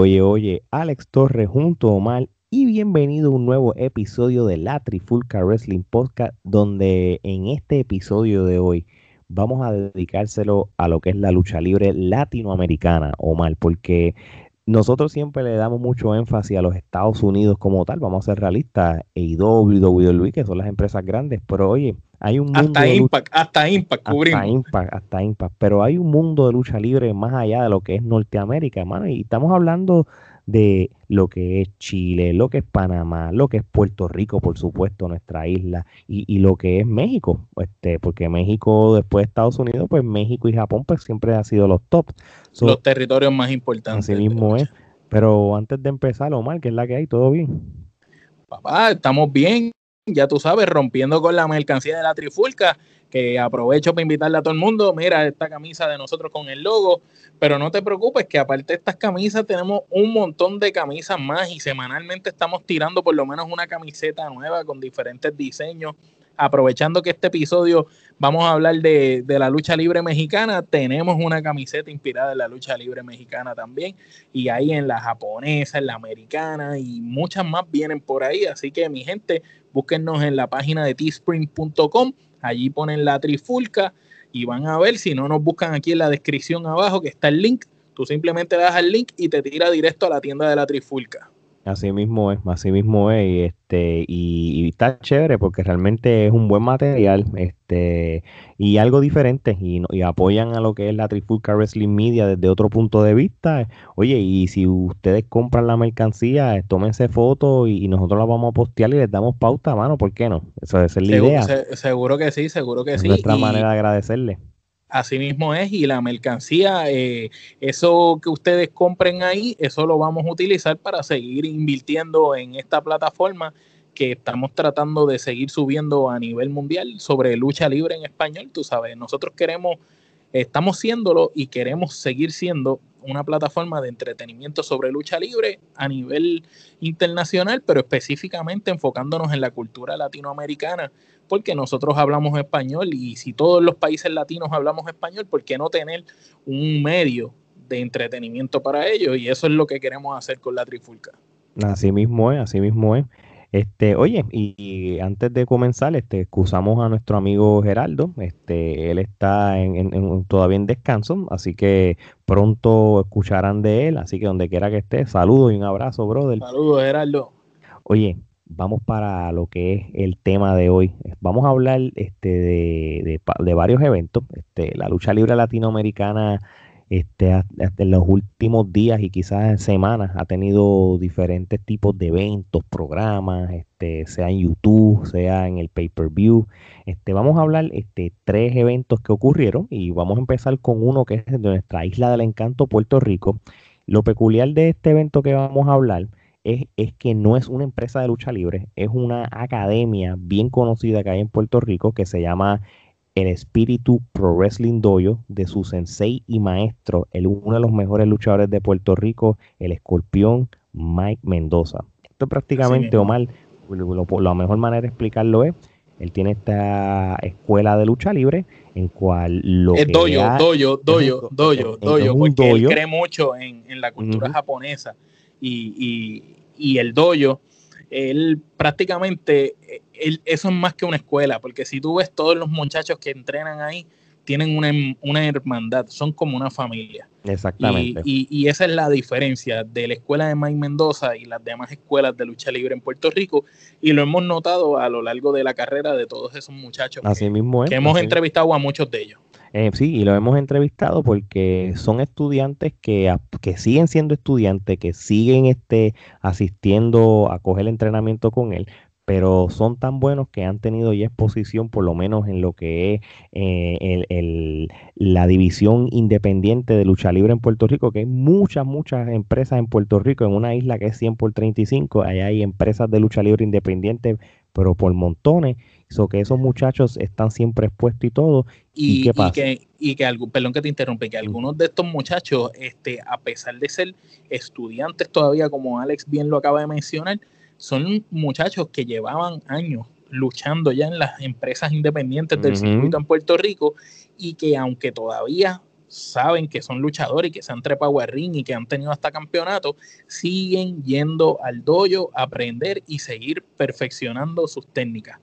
Oye, oye, Alex Torres junto a Omar y bienvenido a un nuevo episodio de la Trifulca Wrestling Podcast donde en este episodio de hoy vamos a dedicárselo a lo que es la lucha libre latinoamericana, Omar, porque nosotros siempre le damos mucho énfasis a los Estados Unidos como tal, vamos a ser realistas, EIW, WWE, que son las empresas grandes, pero oye, hay un mundo hasta Impact, hasta Impact cubrimos. Hasta Impact, hasta Impact, pero hay un mundo de lucha libre más allá de lo que es Norteamérica, hermano, y estamos hablando de lo que es Chile, lo que es Panamá, lo que es Puerto Rico, por supuesto, nuestra isla, y, lo que es México, este, porque México después de Estados Unidos, pues México y Japón pues siempre han sido los top. los territorios más importantes. Así mismo es. Pero antes de empezar, Omar, que es la que hay, ¿todo bien? Papá, estamos bien, ya tú sabes, rompiendo con la mercancía de la trifulca que aprovecho para invitarle a todo el mundo, mira esta camisa de nosotros con el logo, pero no te preocupes que aparte de estas camisas tenemos un montón de camisas más y semanalmente estamos tirando por lo menos una camiseta nueva con diferentes diseños. Aprovechando que este episodio vamos a hablar de, de la lucha libre mexicana, tenemos una camiseta inspirada en la lucha libre mexicana también, y ahí en la japonesa, en la americana, y muchas más vienen por ahí. Así que mi gente, búsquennos en la página de teespring.com Allí ponen la trifulca y van a ver, si no nos buscan aquí en la descripción abajo que está el link, tú simplemente le das al link y te tira directo a la tienda de la trifulca. Así mismo es, así mismo es, y este, y, está chévere porque realmente es un buen material, este, y algo diferente, y, y apoyan a lo que es la Trifulca Wrestling Media desde otro punto de vista. Oye, y si ustedes compran la mercancía, tómense fotos y, nosotros la vamos a postear y les damos pauta, mano, ¿por qué no? Eso es la idea. seguro que sí, seguro que sí. nuestra manera de agradecerle. Así mismo es, y la mercancía, eh, eso que ustedes compren ahí, eso lo vamos a utilizar para seguir invirtiendo en esta plataforma que estamos tratando de seguir subiendo a nivel mundial sobre lucha libre en español. Tú sabes, nosotros queremos, estamos siéndolo y queremos seguir siendo una plataforma de entretenimiento sobre lucha libre a nivel internacional, pero específicamente enfocándonos en la cultura latinoamericana porque nosotros hablamos español y si todos los países latinos hablamos español, ¿por qué no tener un medio de entretenimiento para ellos? Y eso es lo que queremos hacer con la Trifulca. Así mismo es, así mismo es. Este, oye, y, antes de comenzar, este, excusamos a nuestro amigo Geraldo. Este, él está en, todavía en descanso, así que pronto escucharán de él. Así que donde quiera que esté, saludos y un abrazo, brother. Saludos, Geraldo. Oye, vamos para lo que es el tema de hoy. Vamos a hablar este, de, de, varios eventos. Este, la lucha libre latinoamericana este, en los últimos días y quizás semanas ha tenido diferentes tipos de eventos, programas, este, sea en YouTube, sea en el pay-per-view. Este, vamos a hablar este, tres eventos que ocurrieron y vamos a empezar con uno que es de nuestra isla del encanto, Puerto Rico. Lo peculiar de este evento que vamos a hablar es, que no es una empresa de lucha libre, es una academia bien conocida que hay en Puerto Rico que se llama el Espíritu Pro Wrestling Dojo de su sensei y maestro, el, uno de los mejores luchadores de Puerto Rico, el escorpión Mike Mendoza. Esto prácticamente, Omar, la mejor manera de explicarlo es, él tiene esta escuela de lucha libre en cual lo es dojo, dojo, dojo, dojo, dojo, porque él cree mucho en, la cultura japonesa y, y el dojo, él prácticamente, él, eso es más que una escuela, porque si tú ves todos los muchachos que entrenan ahí, tienen una, una hermandad, son como una familia. Exactamente. Y, esa es la diferencia de la escuela de Mike Mendoza y las demás escuelas de lucha libre en Puerto Rico. Y lo hemos notado a lo largo de la carrera de todos esos muchachos así mismo que hemos entrevistado a muchos de ellos. Eh, sí, y lo hemos entrevistado porque son estudiantes que, que siguen siendo estudiantes, que siguen este, asistiendo a coger el entrenamiento con él, pero son tan buenos que han tenido ya exposición, por lo menos en lo que es eh, el, la división independiente de lucha libre en Puerto Rico, que hay muchas, muchas empresas en Puerto Rico, en una isla que es 100 por 35, allá hay empresas de lucha libre independiente, pero por montones, So que esos muchachos están siempre expuestos y todo. Y, qué pasa? que, y que perdón que te interrumpe, que algunos de estos muchachos, este, a pesar de ser estudiantes todavía, como Alex bien lo acaba de mencionar, son muchachos que llevaban años luchando ya en las empresas independientes del circuito en Puerto Rico y que aunque todavía saben que son luchadores y que se han trepado al ring y que han tenido hasta campeonato, siguen yendo al dojo a aprender y seguir perfeccionando sus técnicas.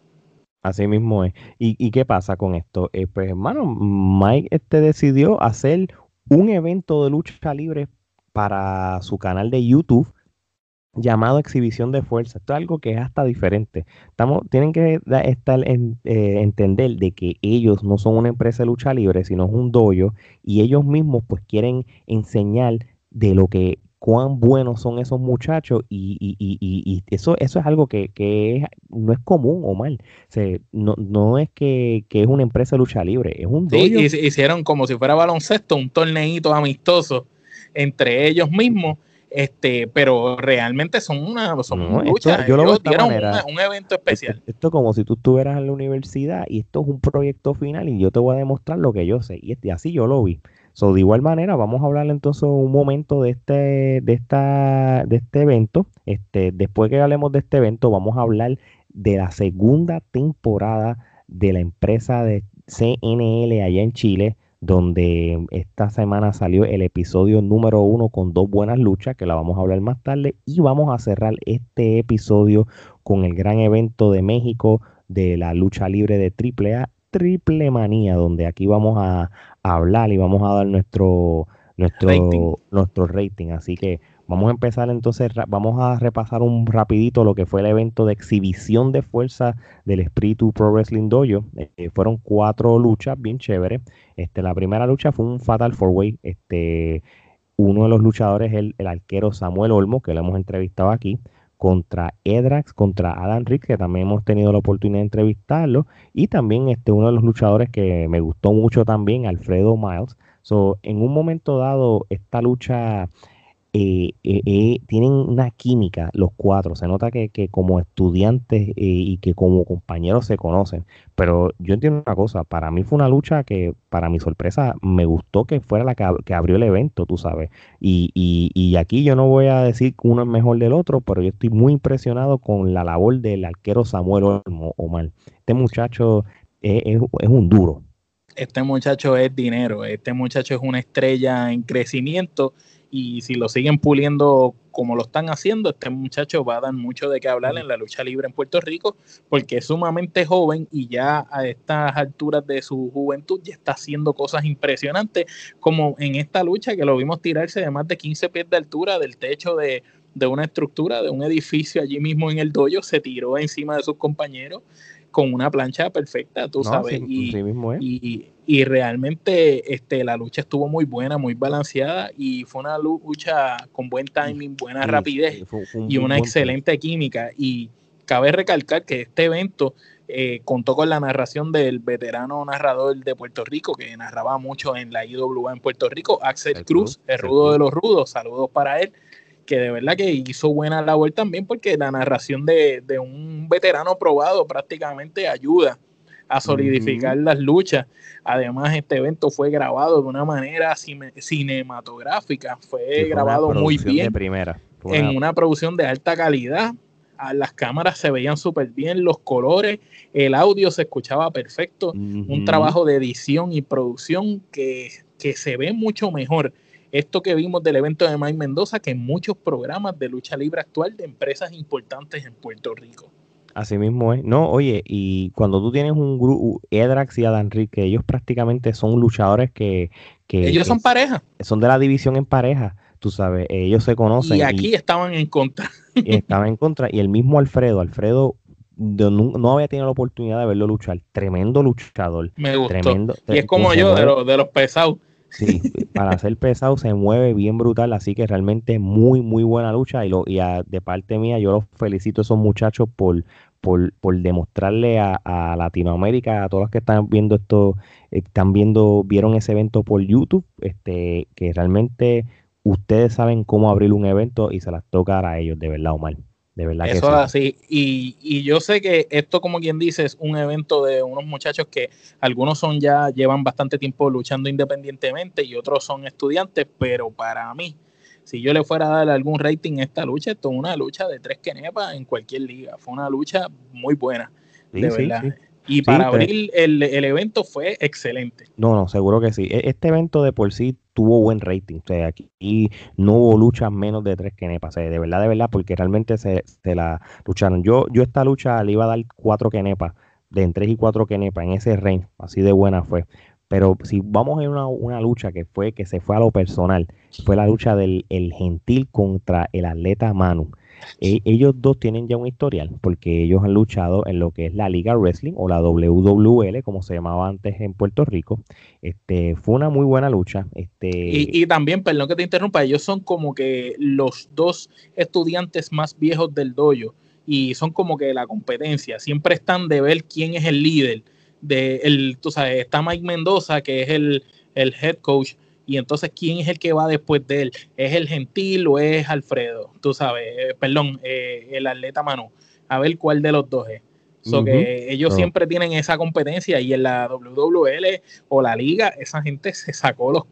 Así mismo es. ¿Y, qué pasa con esto? Eh, pues, hermano, Mike este decidió hacer un evento de lucha libre para su canal de YouTube llamado exhibición de fuerza. Esto es algo que es hasta diferente. Estamos, tienen que estar en, eh, entender de que ellos no son una empresa de lucha libre, sino es un dojo y ellos mismos pues quieren enseñar de lo que cuán buenos son esos muchachos y, y, y, y eso, eso es algo que, que no es común o mal. no, no es que, que, es una empresa de lucha libre, es un dojo. Sí, hicieron como si fuera baloncesto, un torneito amistoso entre ellos mismos este, pero realmente son una son yo lo dieron un evento especial. Esto, es como si tú estuvieras en la universidad y esto es un proyecto final y yo te voy a demostrar lo que yo sé. Y, este, así yo lo vi. So, de igual manera, vamos a hablar entonces un momento de este, de esta, de este evento. Este, después que hablemos de este evento, vamos a hablar de la segunda temporada de la empresa de CNL allá en Chile donde esta semana salió el episodio número uno con dos buenas luchas, que la vamos a hablar más tarde, y vamos a cerrar este episodio con el gran evento de México de la lucha libre de AAA, Triple Manía, donde aquí vamos a, hablar y vamos a dar nuestro, nuestro, nuestro rating. Así que Vamos a empezar entonces, vamos a repasar un rapidito lo que fue el evento de exhibición de fuerza del Espíritu Pro Wrestling Dojo. Eh, fueron cuatro luchas bien chéveres. Este, la primera lucha fue un Fatal Four Way. Este, uno de los luchadores es el, arquero Samuel Olmo, que lo hemos entrevistado aquí, contra Edrax, contra Adam Rick, que también hemos tenido la oportunidad de entrevistarlo, y también este, uno de los luchadores que me gustó mucho también, Alfredo Miles. So, en un momento dado, esta lucha eh, eh, eh, tienen una química los cuatro. Se nota que, como estudiantes y que como compañeros se conocen. Pero yo entiendo una cosa, para mí fue una lucha que, para mi sorpresa, me gustó que fuera la que, abrió el evento, tú sabes. Y, y, aquí yo no voy a decir que uno es mejor del otro, pero yo estoy muy impresionado con la labor del arquero Samuel Olmo, Omar. Este muchacho es, es un duro. Este muchacho es dinero, este muchacho es una estrella en crecimiento y si lo siguen puliendo como lo están haciendo, este muchacho va a dar mucho de qué hablar en la lucha libre en Puerto Rico, porque es sumamente joven y ya a estas alturas de su juventud ya está haciendo cosas impresionantes, como en esta lucha que lo vimos tirarse de más de 15 pies de altura del techo de, una estructura, de un edificio allí mismo en el dojo, se tiró encima de sus compañeros con una plancha perfecta, tú sabes. y, y, realmente este, la lucha estuvo muy buena, muy balanceada y fue una lucha con buen timing, buena rapidez y una excelente química. Y cabe recalcar que este evento eh, contó con la narración del veterano narrador de Puerto Rico, que narraba mucho en la IWA en Puerto Rico, Axel Cruz, el rudo de los rudos. Saludos para él que de verdad que hizo buena labor también porque la narración de, un veterano probado prácticamente ayuda a solidificar las luchas. Además, este evento fue grabado de una manera cinematográfica, fue grabado muy bien. primera. en una producción de alta calidad. las cámaras se veían súper bien, los colores, el audio se escuchaba perfecto. Un trabajo de edición y producción que, que se ve mucho mejor esto que vimos del evento de Mike Mendoza que muchos programas de lucha libre actual de empresas importantes en Puerto Rico. Así mismo es. No, oye, y cuando tú tienes un grupo, Edrax y Adam Rick, que ellos prácticamente son luchadores que... que ellos son pareja. Son de la división en pareja, tú sabes, ellos se conocen. Y aquí estaban en contra. Y estaban en contra. Y el mismo Alfredo, Alfredo no, había tenido la oportunidad de verlo luchar. Tremendo luchador. Me gustó. Tremendo, y es como yo, de, de los pesados. Sí, para ser pesado se mueve bien brutal, así que realmente muy, muy buena lucha y, lo, y de parte mía yo los felicito a esos muchachos por, por, por demostrarle a, Latinoamérica, a todos los que están viendo esto, están viendo, vieron ese evento por YouTube, este, que realmente ustedes saben cómo abrir un evento y se las toca a ellos, de verdad, Omar. De verdad Eso es así. Y, y, yo sé que esto, como quien dice, es un evento de unos muchachos que algunos son ya, llevan bastante tiempo luchando independientemente y otros son estudiantes, pero para mí, si yo le fuera a dar algún rating a esta lucha, esto es una lucha de tres quenepas en cualquier liga. Fue una lucha muy buena, de verdad. Y para abrir el, evento fue excelente. No, no, seguro que sí. E, este evento de por sí tuvo buen rating. O sea, aquí no hubo luchas menos de tres kenepas. de verdad, de verdad, porque realmente se, la lucharon. Yo, yo esta lucha le iba a dar cuatro kenepas, de en tres y cuatro kenepas, en ese range. Así de buena fue. Pero si vamos a una, una lucha que fue, que se fue a lo personal, fue la lucha del el gentil contra el atleta Manu. E, ellos dos tienen ya un historial porque ellos han luchado en lo que es la Liga Wrestling o la WWL, como se llamaba antes en Puerto Rico. Este, fue una muy buena lucha. Este... Y, también, perdón que te interrumpa, ellos son como que los dos estudiantes más viejos del dojo y son como que la competencia. Siempre están de ver quién es el líder. De el, tú sabes, está Mike Mendoza, que es el, el head coach y entonces, ¿quién es el que va después de él? ¿Es el Gentil o es Alfredo? Tú sabes, eh, perdón, eh, el atleta Manu. A ver cuál de los dos es. So que ellos oh. siempre tienen esa competencia y en la WWL o la liga, esa gente se sacó los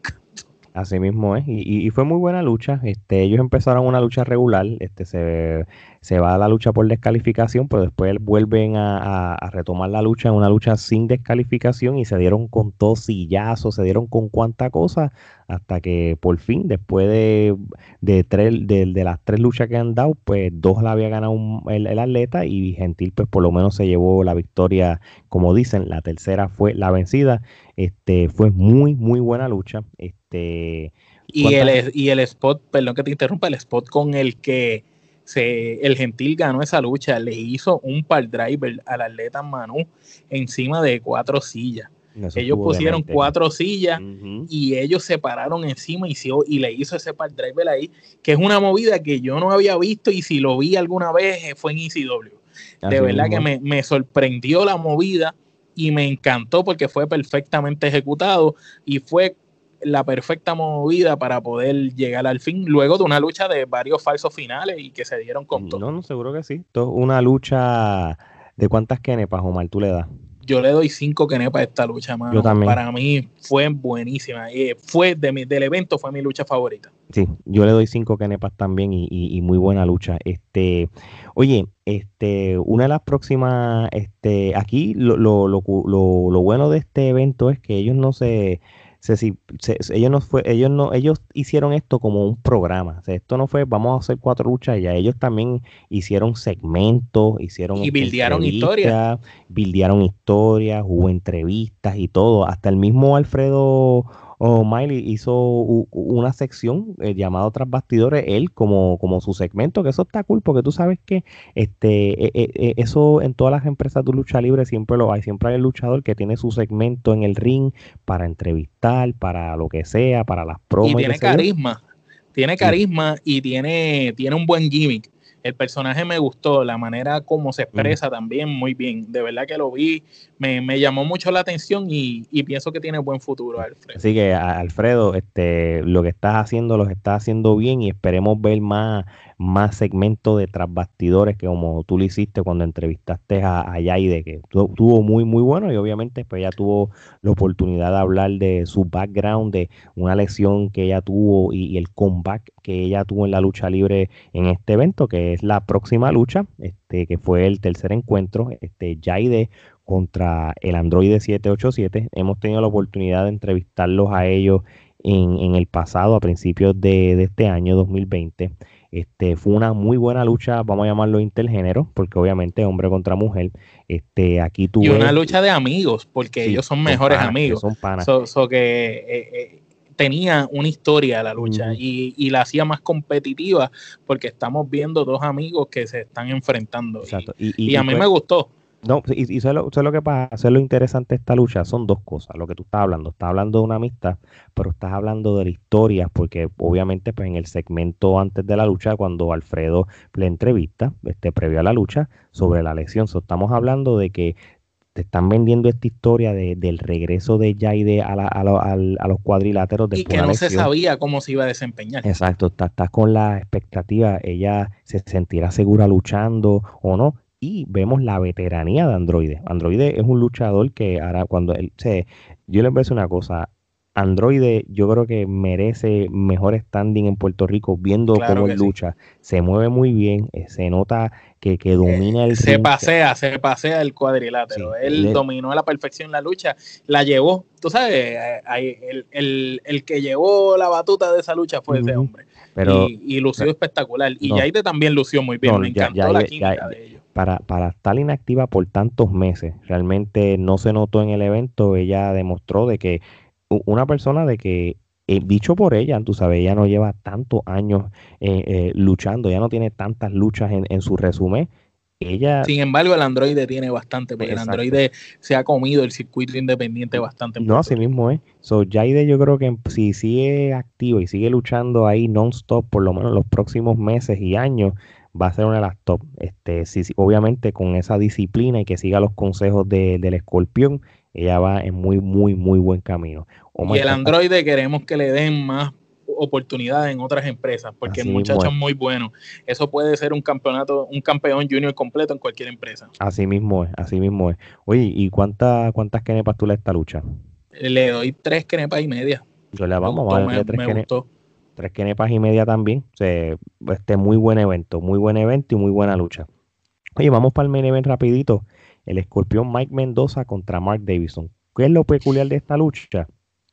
Así mismo es, y, y, fue muy buena lucha. Este, ellos empezaron una lucha regular, este, se, se va a la lucha por descalificación, pero después vuelven a, retomar la lucha en una lucha sin descalificación y se dieron con todo sillazo, se dieron con cuánta cosa, hasta que por fin, después de, de, tres, de, las tres luchas que han dado, pues dos la había ganado el, el, atleta y Gentil pues por lo menos se llevó la victoria, como dicen, la tercera fue la vencida. Este, fue muy, muy buena lucha. Este, y el, y el spot, perdón que te interrumpa, el spot con el que se, el Gentil ganó esa lucha, le hizo un par driver al atleta Manu encima de cuatro sillas. ellos pusieron cuatro sillas y ellos se pararon encima y, y le hizo ese par driver ahí, que es una movida que yo no había visto y si lo vi alguna vez eh, fue en ECW. de verdad que me, me sorprendió la movida y me encantó porque fue perfectamente ejecutado y fue la perfecta movida para poder llegar al fin, luego de una lucha de varios falsos finales y que se dieron con todo. No, no, seguro que sí. una lucha de cuántas kenepas, Omar, tú le das. Yo le doy cinco kenepas a esta lucha, mano. Yo también. Para mí fue buenísima. y fue de mi, del evento fue mi lucha favorita. Sí, yo le doy cinco kenepas también y, muy buena lucha. Este, oye, este, una de las próximas, este, aquí lo, lo, lo, lo bueno de este evento es que ellos no se se, ellos no fue, ellos no, ellos hicieron esto como un programa. esto no fue vamos a hacer cuatro luchas ya. Ellos también hicieron segmentos, hicieron y bildearon historias, bildearon historias, hubo entrevistas y todo. Hasta el mismo Alfredo o Miley hizo una sección eh, llamada Tras Bastidores, él como, como su segmento, que eso está cool, porque tú sabes que este e, e, e, eso en todas las empresas de lucha libre siempre lo hay, siempre hay el luchador que tiene su segmento en el ring para entrevistar, para lo que sea, para las promos. Y tiene carisma, tiene carisma y tiene, tiene un buen gimmick el personaje me gustó, la manera como se expresa también muy bien. De verdad que lo vi, me, llamó mucho la atención y, pienso que tiene buen futuro, Alfredo. Así que, Alfredo, este, lo que estás haciendo lo estás haciendo bien y esperemos ver más, más segmentos de tras bastidores que como tú lo hiciste cuando entrevistaste a, a Yaide, que tuvo muy, muy bueno y obviamente pues ella tuvo la oportunidad de hablar de su background, de una lesión que ella tuvo y, el comeback que ella tuvo en la lucha libre en este evento, que es la próxima lucha, este, que fue el tercer encuentro, este, Yaide contra el Android 787. Hemos tenido la oportunidad de entrevistarlos a ellos en, en el pasado, a principios de, de este año 2020. Este, fue una muy buena lucha, vamos a llamarlo intergénero, porque obviamente hombre contra mujer. Este, aquí tuve, y una lucha de amigos, porque ellos son mejores amigos. Son panas. So, que eh, eh, tenía una historia la lucha y, la hacía más competitiva, porque estamos viendo dos amigos que se están enfrentando. Y, a mí me gustó. No, y, y lo, lo, que pasa, lo interesante de esta lucha, son dos cosas, lo que tú estás hablando, estás hablando de una amistad, pero estás hablando de la historia, porque obviamente pues en el segmento antes de la lucha, cuando Alfredo le entrevista, este, previo a la lucha, sobre la lesión, estamos hablando de que te están vendiendo esta historia de, del regreso de Jaide a, a, a, los cuadriláteros. Y que no se sabía cómo se iba a desempeñar. Exacto, estás está con la expectativa, ella se sentirá segura luchando o no, y vemos la veteranía de Androide. Androide es un luchador que ahora cuando él se... Yo les voy a decir una cosa, Android yo creo que merece mejor standing en Puerto Rico viendo cómo él lucha. Se mueve muy bien, eh, se nota que, que domina el Se pasea, se pasea el cuadrilátero. él dominó a la perfección la lucha, la llevó. Tú sabes, eh, el, que llevó la batuta de esa lucha fue ese hombre. y, lució espectacular. Y Yaide también lució muy bien. Me encantó la química de ellos. Para, para estar inactiva por tantos meses, realmente no se notó en el evento. Ella demostró de que una persona de que, eh, dicho por ella, tú sabes, ella no lleva tantos años eh, eh, luchando, ya no tiene tantas luchas en, su resumen. Ella, Sin embargo, el androide tiene bastante, porque el androide se ha comido el circuito independiente bastante. No, así mismo es. So, Jaide yo creo que si sigue activo y sigue luchando ahí non-stop por lo menos los próximos meses y años, va a ser una de las top. Este, sí, obviamente con esa disciplina y que siga los consejos del escorpión ella va en muy, muy, muy buen camino. y el androide queremos que le den más oportunidades en otras empresas, porque el muchacho es muy bueno. Eso puede ser un campeonato, un campeón junior completo en cualquier empresa. Así mismo es, así mismo es. Oye, ¿y cuántas cuántas kenepas tú le esta lucha? Le doy tres kenepas y media. Yo le vamos, a darle tres, tres kenepas y media también. O sea, este muy buen evento, muy buen evento y muy buena lucha. Oye, vamos para el main event rapidito el escorpión Mike Mendoza contra Mark Davidson. ¿Qué es lo peculiar de esta lucha?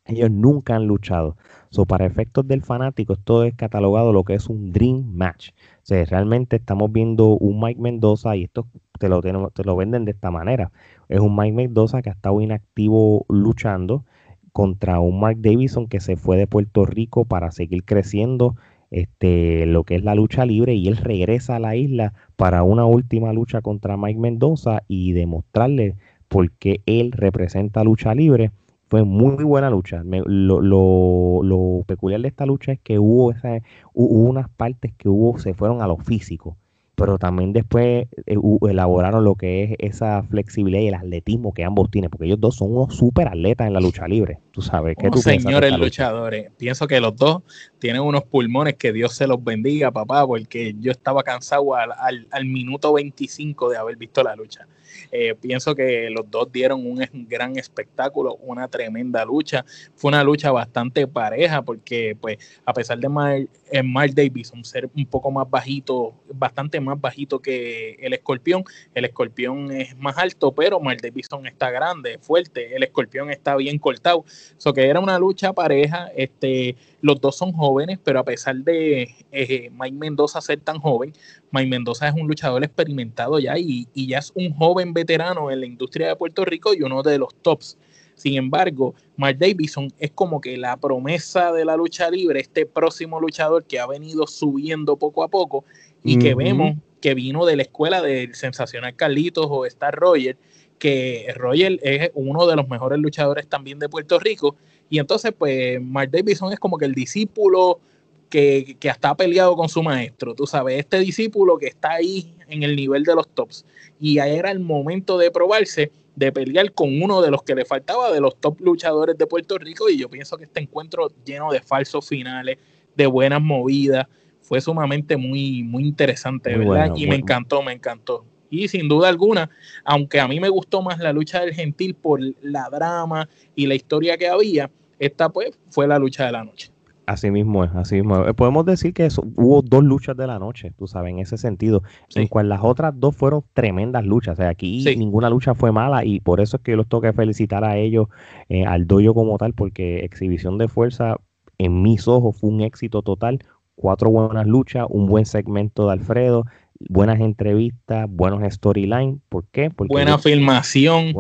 Ellos nunca han luchado. So, para efectos del fanático, esto es catalogado lo que es un Dream Match. O sea, realmente estamos viendo un Mike Mendoza y esto te lo, te lo venden de esta manera. Es un Mike Mendoza que ha estado inactivo luchando contra un Mark Davidson que se fue de Puerto Rico para seguir creciendo este, lo que es la lucha libre y él regresa a la isla para una última lucha contra Mike Mendoza y demostrarle por qué él representa lucha libre. Fue muy buena lucha. lo, lo, peculiar de esta lucha es que hubo, esa, hubo unas partes que hubo, se fueron a lo físico pero también después eh, elaboraron lo que es esa flexibilidad y el atletismo que ambos tienen, porque ellos dos son unos super atletas en la lucha libre, tú sabes. ¿qué tú señores luchadores, pienso que los dos tienen unos pulmones que Dios se los bendiga, papá, porque yo estaba cansado al, al, al minuto 25 de haber visto la lucha. Eh, pienso que los dos dieron un gran espectáculo, una tremenda lucha. Fue una lucha bastante pareja porque, pues, a pesar de Mark, eh, Mark Davidson ser un poco más bajito, bastante más bajito que el escorpión, el escorpión es más alto, pero Mark Davidson está grande, fuerte, el escorpión está bien cortado. Eso que era una lucha pareja, este, los dos son jóvenes, pero a pesar de eh, Mike Mendoza ser tan joven, Mike Mendoza es un luchador experimentado ya y, ya es un joven veterano en la industria de Puerto Rico y uno de los tops. Sin embargo, Mark Davidson es como que la promesa de la lucha libre, este próximo luchador que ha venido subiendo poco a poco y que vemos que vino de la escuela del sensacional Carlitos o Star Roger, que Roger es uno de los mejores luchadores también de Puerto Rico. Y entonces, pues, Mark Davidson es como que el discípulo que, que está peleado con su maestro, tú sabes, este discípulo que está ahí en el nivel de los tops. Y ahí era el momento de probarse, de pelear con uno de los que le faltaba de los top luchadores de Puerto Rico. Y yo pienso que este encuentro lleno de falsos finales, de buenas movidas, fue sumamente muy, muy interesante, ¿verdad? y me encantó, me encantó. Y sin duda alguna, aunque a mí me gustó más la lucha del gentil por la drama y la historia que había, esta pues fue la lucha de la noche. Así mismo es, así mismo eh, Podemos decir que hubo dos luchas de la noche, tú sabes, en ese sentido, en cual las otras dos fueron tremendas luchas. O sea, aquí ninguna lucha fue mala y por eso es que yo los tengo que felicitar a ellos, eh, al doyo como tal, porque exhibición de fuerza en mis ojos fue un éxito total. Cuatro buenas luchas, un buen segmento de Alfredo, buenas entrevistas, buenos storylines. ¿Por qué? Porque Buena filmación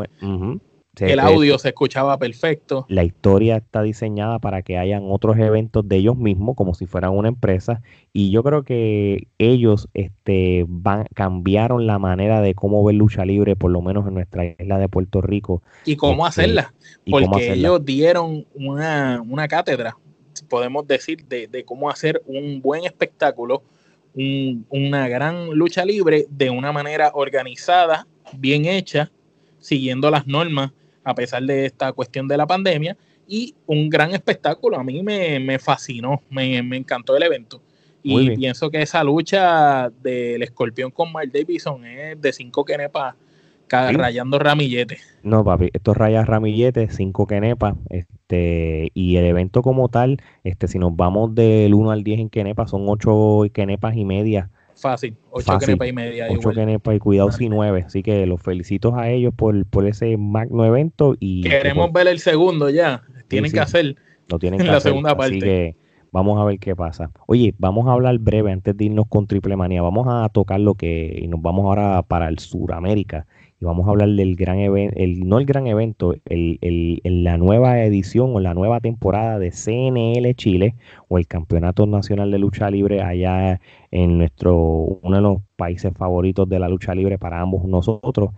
el audio se escuchaba perfecto. La historia está diseñada para que hayan otros eventos de ellos mismos, como si fueran una empresa. Y yo creo que ellos este, van, cambiaron la manera de cómo ver lucha libre, por lo menos en nuestra isla de Puerto Rico. Y cómo este, hacerla. Porque ellos dieron una, cátedra, podemos decir, de, cómo hacer un buen espectáculo, una gran lucha libre de una manera organizada, bien hecha, siguiendo las normas a pesar de esta cuestión de la pandemia. Y un gran espectáculo, a mí me, fascinó, me, encantó el evento. Y pienso que esa lucha del escorpión con Mark Davidson es de cinco kenepas rayando ramilletes. No, papi, estos rayas ramilletes, cinco quenepas, este, y el evento como tal, este, si nos vamos del 1 al 10 en quenepas, son ocho quenepas y media. Fácil, ocho quenepas y media. Ocho quenepas y cuidado si nueve. Así que los felicito a ellos por, por ese magno evento. y Queremos ver el segundo ya. Tienen que hacer. Lo tienen que la segunda parte. Así que Vamos a ver qué pasa. Oye, vamos a hablar breve antes de irnos con Triple Manía. Vamos a tocar lo que, y nos vamos ahora para el Suramérica. Y vamos a hablar del gran evento, el, no el gran evento, el, el, la nueva edición o la nueva temporada de CNL Chile o el Campeonato Nacional de Lucha Libre allá en nuestro, uno de los países favoritos de la lucha libre para ambos nosotros.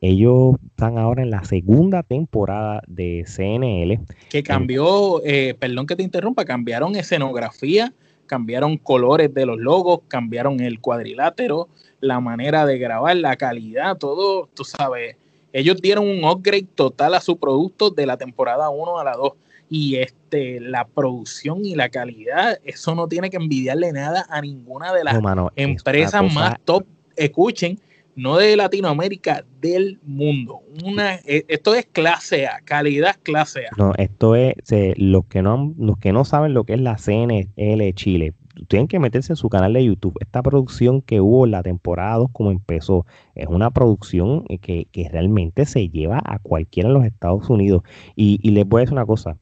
Ellos están ahora en la segunda temporada de CNL. Que cambió, eh, perdón que te interrumpa, cambiaron escenografía, cambiaron colores de los logos, cambiaron el cuadrilátero, la manera de grabar, la calidad, todo, tú sabes. Ellos dieron un upgrade total a su producto de la temporada 1 a la 2 y este la producción y la calidad, eso no tiene que envidiarle nada a ninguna de las empresas más top. Escuchen, no de Latinoamérica, del mundo. Una, e, esto es clase A, calidad clase A. No, esto es, los, que no, los que no saben lo que es la CNL Chile, tienen que meterse en su canal de YouTube. Esta producción que hubo la temporada 2 como empezó, es una producción que, realmente se lleva a cualquiera en los Estados Unidos. Y, y les voy a decir una cosa,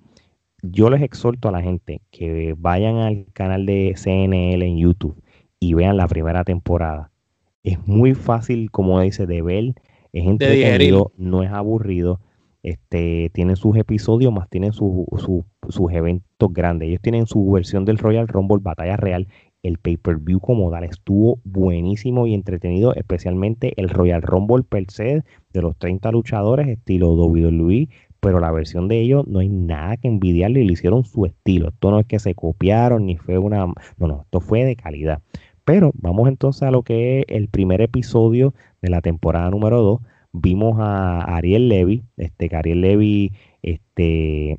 yo les exhorto a la gente que vayan al canal de CNL en YouTube y vean la primera temporada es muy fácil, como dice, de ver, es entretenido, no es aburrido. Este, tienen sus episodios, más tienen sus eventos grandes. Ellos tienen su versión del Royal Rumble, Batalla Real. El pay-per-view como tal estuvo buenísimo y entretenido, especialmente el Royal Rumble per se de los 30 luchadores, estilo WWE, pero la versión de ellos no hay nada que envidiarle y le hicieron su estilo. Esto no es que se copiaron ni fue una. No, no, esto fue de calidad. Pero vamos entonces a lo que es el primer episodio de la temporada número 2. Vimos a Ariel Levy, este, que Ariel Levy este,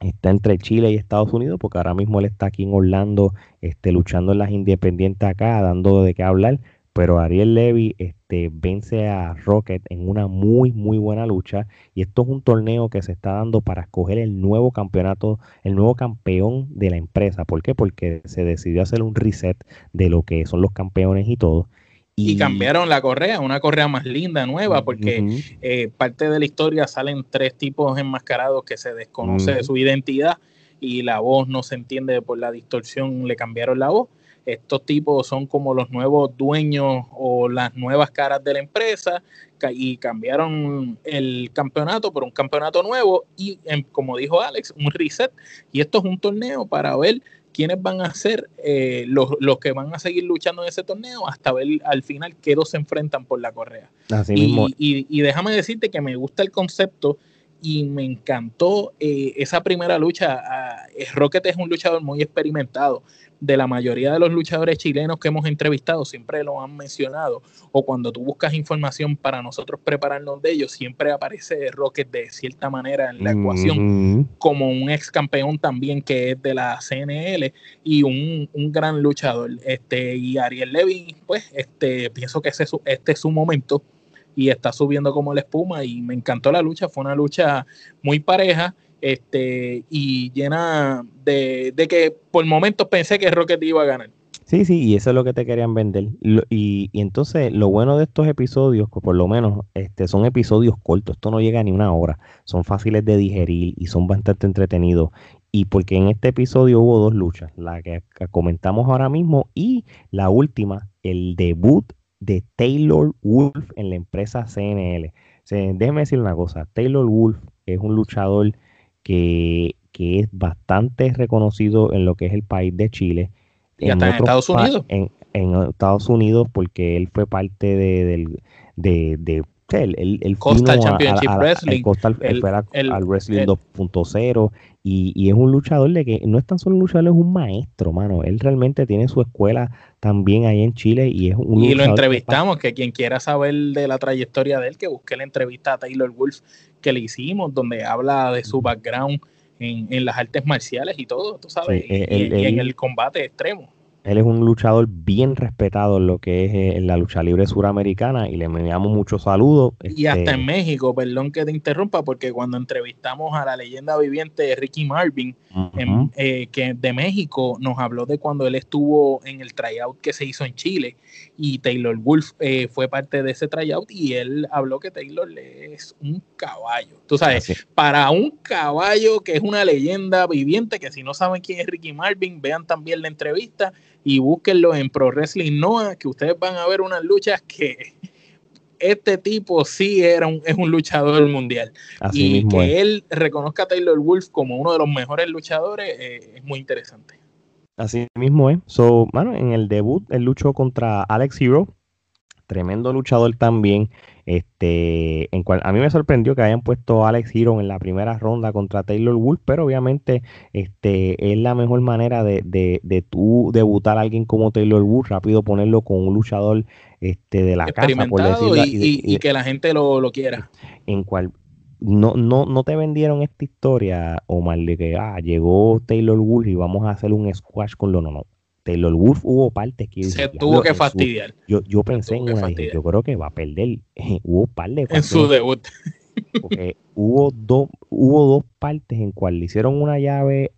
está entre Chile y Estados Unidos, porque ahora mismo él está aquí en Orlando, este, luchando en las independientes acá, dando de qué hablar pero Ariel Levy este, vence a Rocket en una muy, muy buena lucha. Y esto es un torneo que se está dando para escoger el nuevo campeonato, el nuevo campeón de la empresa. ¿Por qué? Porque se decidió hacer un reset de lo que son los campeones y todo. Y, cambiaron la correa, una correa más linda, nueva, porque eh, parte de la historia salen tres tipos enmascarados que se desconoce su identidad y la voz no se entiende por la distorsión, le cambiaron la voz. Estos tipos son como los nuevos dueños o las nuevas caras de la empresa y cambiaron el campeonato por un campeonato nuevo y, como dijo Alex, un reset. Y esto es un torneo para ver quiénes van a ser eh, los, que van a seguir luchando en ese torneo hasta ver al final qué dos se enfrentan por la correa. y, déjame decirte que me gusta el concepto y me encantó eh, esa primera lucha. Ah, Rocket es un luchador muy experimentado de la mayoría de los luchadores chilenos que hemos entrevistado, siempre lo han mencionado, o cuando tú buscas información para nosotros prepararnos de ellos, siempre aparece Rocket de cierta manera en la ecuación, como un ex campeón también que es de la CNL y un, gran luchador. Este, y Ariel Levy, pues, este, pienso que ese, este es su momento y está subiendo como la espuma y me encantó la lucha, fue una lucha muy pareja este, y llena de, que por momentos pensé que Rocket iba a ganar. Sí, sí, y eso es lo que te querían vender. y, entonces lo bueno de estos episodios, que por lo menos este, son episodios cortos, esto no llega ni una hora, son fáciles de digerir y son bastante entretenidos. Y porque en este episodio hubo dos luchas, la que comentamos ahora mismo y la última, el debut de Taylor Wolf en la empresa CNL. déjeme decir una cosa, Taylor Wolf es un luchador que, es bastante reconocido en lo que es el país de Chile. Y hasta en Estados Unidos. En, Estados Unidos, porque él fue parte de, de, de el, el, Coastal Championship Wrestling. El, al Wrestling 2.0 y, y, es un luchador de que no es tan solo un luchador, es un maestro, mano. Él realmente tiene su escuela también ahí en Chile y es un Y lo entrevistamos, que, quien quiera saber de la trayectoria de él, que busque la entrevista a Taylor Wolf que le hicimos, donde habla de su background en, en las artes marciales y todo, tú sabes, y, en el combate extremo. Él es un luchador bien respetado en lo que es eh, la lucha libre suramericana y le enviamos muchos saludos. Y hasta este en México, perdón que te interrumpa, porque cuando entrevistamos a la leyenda viviente Ricky Marvin, eh, que de México, nos habló de cuando él estuvo en el tryout que se hizo en Chile y Taylor Wolf eh, fue parte de ese tryout y él habló que Taylor es un caballo. Tú sabes, para un caballo que es una leyenda viviente, que si no saben quién es Ricky Marvin, vean también la entrevista y búsquenlo en Pro Wrestling Noah, que ustedes van a ver unas luchas que este tipo sí era un, es un luchador mundial. y que él reconozca a Taylor Wolf como uno de los mejores luchadores eh, es muy interesante. Así mismo es. So, bueno, en el debut él luchó contra Alex Hero, tremendo luchador también. Este, en cual, a mí me sorprendió que hayan puesto a Alex Hero en la primera ronda contra Taylor Wolf, pero obviamente este, es la mejor manera de, de, de tú debutar a alguien como Taylor Wolf, rápido ponerlo con un luchador este, de la casa, por decirlo y, y, que la gente lo, lo, quiera. En cual no, no, no te vendieron esta historia, Omar, de que ah, llegó Taylor Wolf y vamos a hacer un squash con lo no, no. Taylor Wolf hubo partes que se tuvo que fastidiar. Yo, yo pensé en una, dije, yo creo que va a perder. hubo partes en su debut. Porque hubo dos, hubo dos partes en cual le hicieron una llave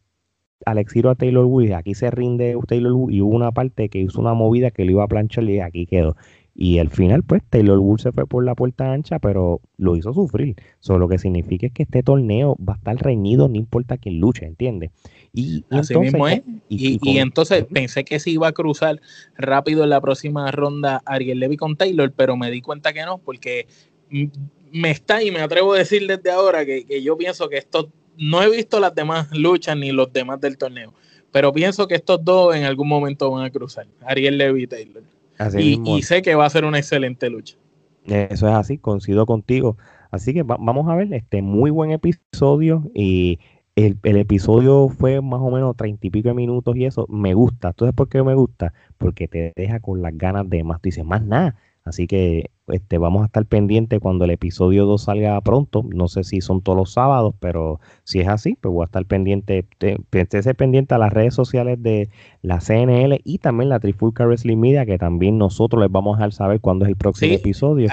Alexiro a Taylor Wolf y aquí se rinde Taylor Wolf y hubo una parte que hizo una movida que lo iba a planchar y aquí quedó. Y al final, pues, Taylor Wolf se fue por la puerta ancha, pero lo hizo sufrir. Solo lo que significa es que este torneo va a estar reñido, no importa quién luche, ¿entiendes? Y, Así mismo es. Y, entonces pensé que se iba a cruzar rápido en la próxima ronda Ariel Levy con Taylor, pero me di cuenta que no, porque me está, y me atrevo a decir desde ahora, que, que yo pienso que esto, no he visto las demás luchas ni los demás del torneo, pero pienso que estos dos en algún momento van a cruzar, Ariel Levy y Taylor y, sé que va a ser una excelente lucha. Eso es así, coincido contigo. Así que vamos a ver, este muy buen episodio y el, episodio fue más o menos treinta y pico de minutos y eso me gusta. Entonces, ¿por qué me gusta? Porque te deja con las ganas de más. Tú dices, más nada. Así que este, vamos a estar pendientes cuando el episodio 2 salga pronto. No sé si son todos los sábados, pero si es así, pues voy a estar pendiente. Esté pendiente a las redes sociales de la CNL y también la Trifulca Wrestling Media, que también nosotros les vamos a dejar saber cuándo es el próximo episodio.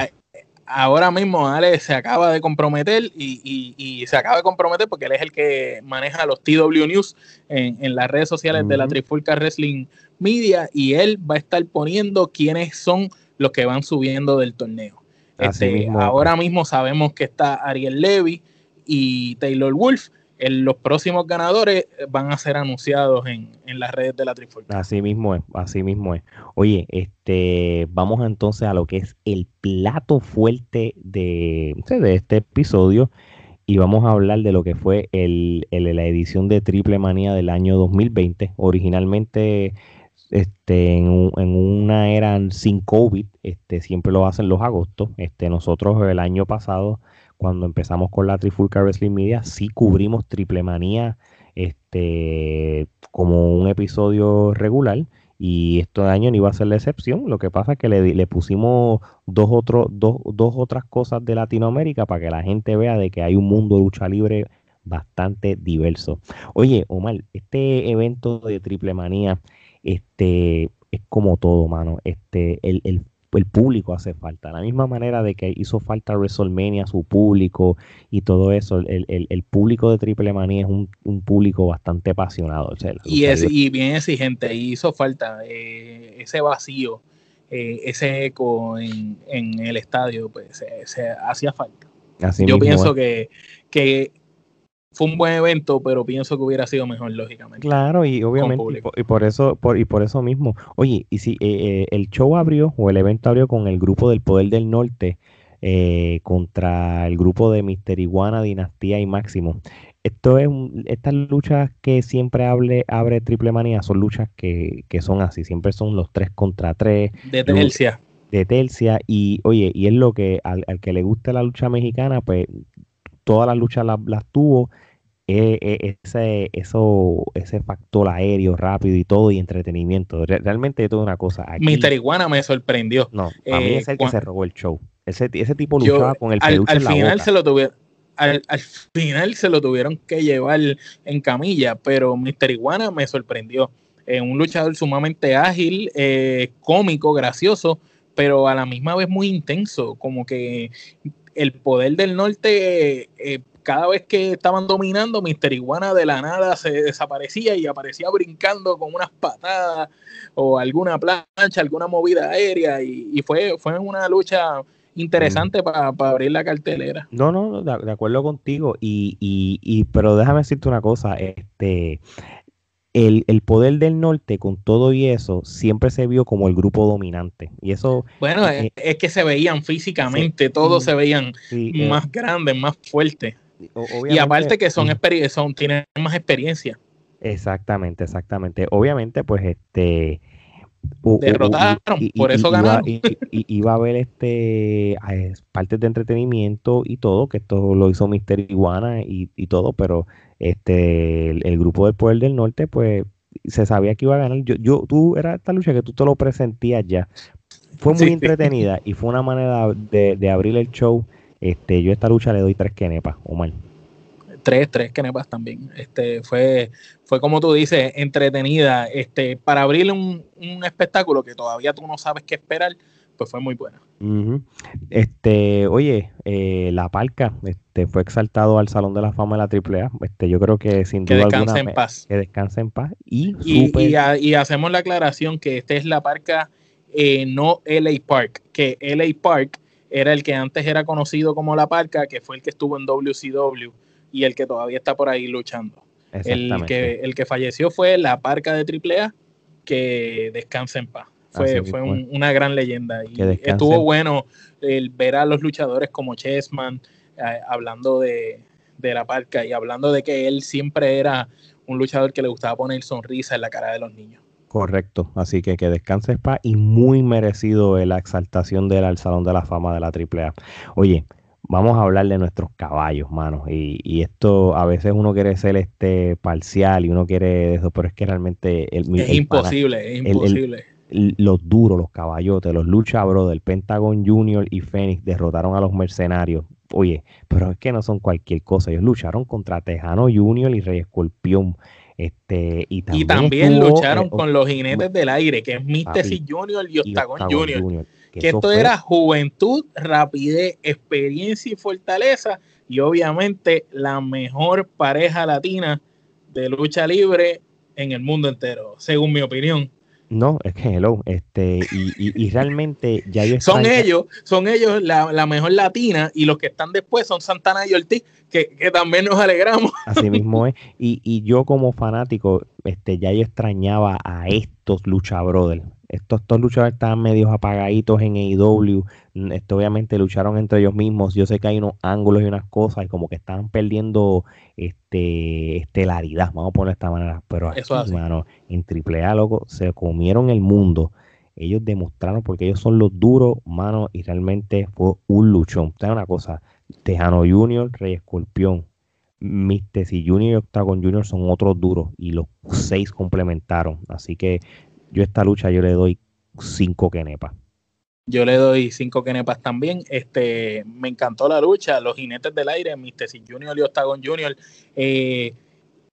Ahora mismo Ale se acaba de comprometer y, se acaba de comprometer porque él es el que maneja los TW News en, las redes sociales de la Trifulca Wrestling Media y él va a estar poniendo quiénes son los que van subiendo del torneo. Este, ahora mismo sabemos que está Ariel Levy y Taylor Wolf. los próximos ganadores van a ser anunciados en, las redes de la Trifulca. Así mismo es, así mismo es. Oye, este, vamos entonces a lo que es el plato fuerte de, de este episodio y vamos a hablar de lo que fue el, la edición de Triple Manía del año 2020. Originalmente este, en, una era sin COVID, este, siempre lo hacen los agostos. Este, nosotros el año pasado, cuando empezamos con la Trifulca Wrestling Media, sí cubrimos Triple Manía este, como un episodio regular. Y este año no iba a ser la excepción. Lo que pasa es que le, le pusimos dos, otros dos, dos otras cosas de Latinoamérica para que la gente vea de que hay un mundo de lucha libre bastante diverso. Oye, Omar, este evento de Triple Manía este, es como todo, mano. Este, el, el, el público hace falta. La misma manera de que hizo falta WrestleMania, su público y todo eso, el, el, el público de Triple Manía es un, un público bastante apasionado. y, es, y bien exigente, y hizo falta eh, ese vacío, eh, ese eco en, en, el estadio, pues se, hacía falta. Yo pienso que, que fue un buen evento, pero pienso que hubiera sido mejor, lógicamente. Claro, y obviamente, y por, eso, por, y por eso mismo. Oye, y si eh, eh, el show abrió, o el evento abrió con el grupo del Poder del Norte eh, contra el grupo de Mister Iguana, Dinastía y Máximo. Esto es estas luchas que siempre hable, abre Triple Manía son luchas que, que son así, siempre son los tres contra tres. De tercia. De tercia, y oye, y es lo que al, al que le gusta la lucha mexicana, pues todas las luchas las, tuvo. Eh, eh, ese, eso, ese factor aéreo rápido y todo y entretenimiento. realmente es toda una cosa. Mister Iguana me sorprendió. No, a mí es el que se robó el show. Ese, ese tipo luchaba con el peluche al, final se lo tuvieron al, final se lo tuvieron que llevar en camilla, pero Mister Iguana me sorprendió. Eh, un luchador sumamente ágil, eh, cómico, gracioso, pero a la misma vez muy intenso, como que el poder del norte, eh, cada vez que estaban dominando, Mister Iguana de la nada se desaparecía y aparecía brincando con unas patadas o alguna plancha, alguna movida aérea, y, fue, fue una lucha interesante para abrir la cartelera. No, no, de, acuerdo contigo. Y, y, y, pero déjame decirte una cosa, este el, el, poder del norte con todo y eso siempre se vio como el grupo dominante. Y eso. Bueno, es, eh, que se veían físicamente, todos se veían eh, más grandes, más fuertes. Y aparte que son, son tienen más experiencia. Exactamente, exactamente. Obviamente, pues este derrotaron, por eso ganaron. Y, iba a haber este partes de entretenimiento y todo, que esto lo hizo Mister Iguana y, todo, pero este el, grupo del Poder del Norte, pues se sabía que iba a ganar. Yo, yo, tú era esta lucha que tú te lo presentías ya. Fue muy entretenida y fue una manera de, de, abrir el show. Este, yo a esta lucha le doy tres quenepas, Omar tres, tres kenepas también. Este, fue, fue como tú dices, entretenida. Este, para abrirle un, espectáculo que todavía tú no sabes qué esperar, pues fue muy buena. Este, oye, eh, la Parca este, fue exaltado al Salón de la Fama de la AAA. Este, yo creo que sin que duda descanse en paz. Que descanse en paz. Y, y, hacemos la aclaración que esta es la Parca, eh, no LA Park, que LA Park era el que antes era conocido como la Parca, que fue el que estuvo en WCW y el que todavía está por ahí luchando. El que, el que falleció fue la parca de AAA, que descansa en paz. Fue, fue una gran leyenda. Y estuvo bueno el ver a los luchadores como Chessman eh, hablando de, de la parca y hablando de que él siempre era un luchador que le gustaba poner sonrisa en la cara de los niños. Correcto, así que que descanse paz y muy merecido la exaltación del al Salón de la Fama de la AAA. Oye, vamos a hablar de nuestros caballos, manos. Y, esto a veces uno quiere ser este parcial y uno quiere eso, pero es que realmente el, es imposible, es imposible. los duros, los caballotes, los Lucha del Pentagon Junior y Fénix derrotaron a los mercenarios. Oye, pero es que no son cualquier cosa. Ellos lucharon contra Tejano Junior y Rey Escorpión. Este, y también, lucharon eh, con los jinetes del aire, que es Místesis Junior y Octagon, Junior que, esto era juventud, rapidez, experiencia y fortaleza y obviamente la mejor pareja latina de lucha libre en el mundo entero, según mi opinión. No, es que hello, este, y, y, realmente ya yo Son ellos, son ellos la, mejor latina, y los que están después son Santana y Ortiz, que, también nos alegramos. Así mismo es. Y, y yo como fanático, este, ya yo extrañaba a estos lucha brothers estos, estos luchadores estaban medio apagaditos en AEW. Mm, esto, obviamente lucharon entre ellos mismos. Yo sé que hay unos ángulos y unas cosas y como que estaban perdiendo este estelaridad, vamos a ponerlo de esta manera. Pero aquí, hermano, en AAA, loco, se comieron el mundo. Ellos demostraron porque ellos son los duros, mano, y realmente fue un luchón. Te una cosa, Tejano Junior, Rey Escorpión, Mr. Junior y Octagon Junior son otros duros y los seis complementaron. Así que yo esta lucha yo le doy cinco kenepas. Yo le doy cinco kenepas también. Este, me encantó la lucha. Los jinetes del aire, Mr. Junior y Octagon Junior, eh,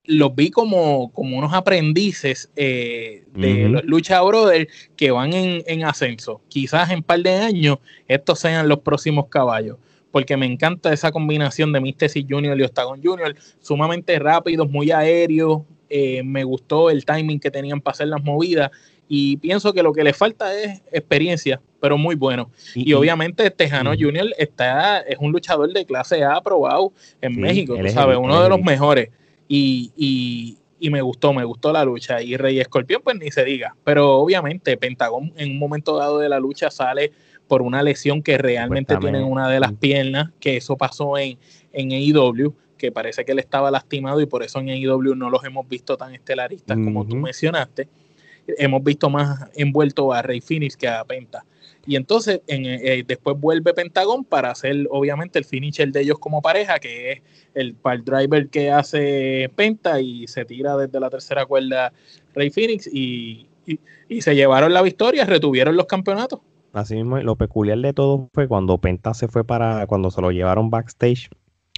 los vi como, como unos aprendices eh, de los Lucha Brothers que van en, ascenso. Quizás en un par de años estos sean los próximos caballos. Porque me encanta esa combinación de Mr. Junior y Octagon Junior, sumamente rápidos, muy aéreos, eh, me gustó el timing que tenían para hacer las movidas y pienso que lo que le falta es experiencia, pero muy bueno. Y, obviamente Tejano Junior está, es un luchador de clase A aprobado en México, tú sabes, uno de los mejores. Y, y, y, me gustó, me gustó la lucha. Y Rey Escorpión, pues ni se diga. Pero obviamente Pentagón en un momento dado de la lucha sale por una lesión que realmente tiene en una de las piernas, que eso pasó en, en AEW que parece que él estaba lastimado y por eso en AEW no los hemos visto tan estelaristas como tú mencionaste. Hemos visto más envuelto a Rey Phoenix que a Penta. Y entonces en, eh, después vuelve Pentagón para hacer obviamente el finisher de ellos como pareja, que es el part driver que hace Penta y se tira desde la tercera cuerda Rey Phoenix y, y se llevaron la victoria, retuvieron los campeonatos. Así mismo, lo peculiar de todo fue cuando Penta se fue para, cuando se lo llevaron backstage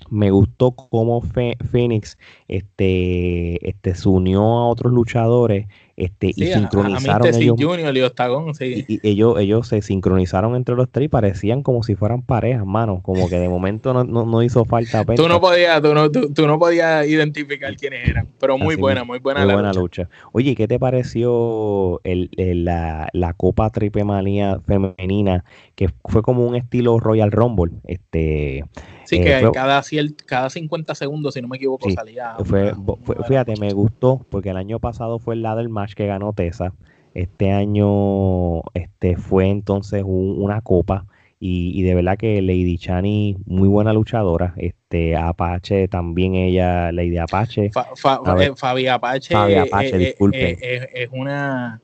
me gustó cómo Phoenix este, este, se unió a otros luchadores este, y sincronizaron ellos, y, ellos, ellos se sincronizaron entre los tres y parecían como si fueran parejas, mano, como que de momento no, no, hizo falta. Tú no podías, tú no, tú, no podías identificar quiénes eran, pero muy buena, muy buena, muy buena lucha. Oye, ¿qué te pareció el, la, la Copa Triple Manía femenina que fue como un estilo Royal Rumble? Este Sí, eh, que cada, cada 50 segundos, si no me equivoco, salía. Fue, fíjate, me gustó porque el año pasado fue el ladder match que ganó Tessa. Este año este, fue entonces una copa y, de verdad que Lady Chani, muy buena luchadora. Este, Apache también ella, Lady Apache. Eh, Fabi Apache, Apache es, una,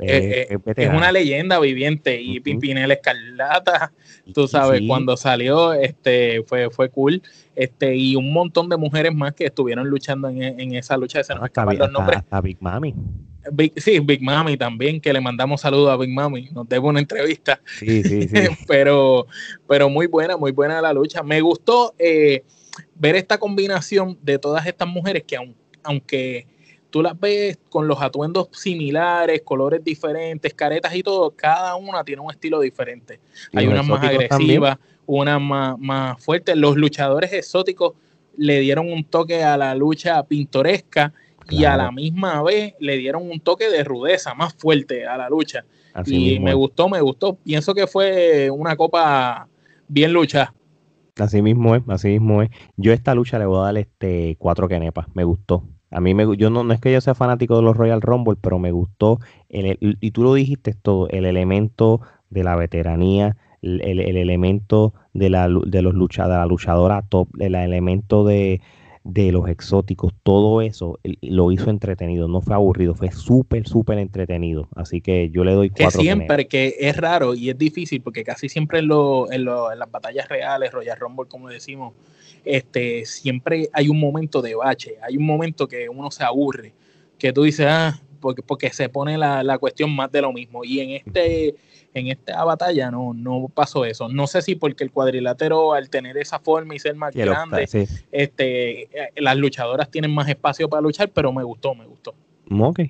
es, una leyenda viviente. Y Pimpinela Escarlata, tú sabes, cuando salió, este, fue, fue cool. Este, y un montón de mujeres más que estuvieron luchando en, esa lucha. de hasta Big Mami sí, Big Mami también, que le mandamos saludos a Big Mami, nos debo una entrevista. Sí, sí, sí. pero, pero muy buena, muy buena la lucha. Me gustó eh, ver esta combinación de todas estas mujeres que aunque tú las ves con los atuendos similares, colores diferentes, caretas y todo, cada una tiene un estilo diferente. Hay unas más agresivas, unas más, más fuertes. Los luchadores exóticos le dieron un toque a la lucha pintoresca y a la misma vez le dieron un toque de rudeza más fuerte a la lucha. y me gustó, me gustó. Pienso que fue una copa bien lucha. Así mismo es, así mismo es. Yo esta lucha le voy a dar este cuatro kenepas, me gustó. A mí me yo no, no es que yo sea fanático de los Royal Rumble, pero me gustó el, y tú lo dijiste todo, el elemento de la veteranía, el, elemento de la de los lucha, de la luchadora top, el elemento de, de los exóticos, todo eso lo hizo entretenido, no fue aburrido, fue súper, súper entretenido. Así que yo le doy cuatro. Que siempre, que es raro y es difícil, porque casi siempre en, lo, en, las batallas reales, Royal Rumble, como decimos, este, siempre hay un momento de bache, hay un momento que uno se aburre, que tú dices, ah, porque, porque se pone la, la cuestión más de lo mismo. Y en este en esta batalla no, no pasó eso. No sé si porque el cuadrilátero, al tener esa forma y ser más grande, este, las luchadoras tienen más espacio para luchar, pero me gustó, me gustó.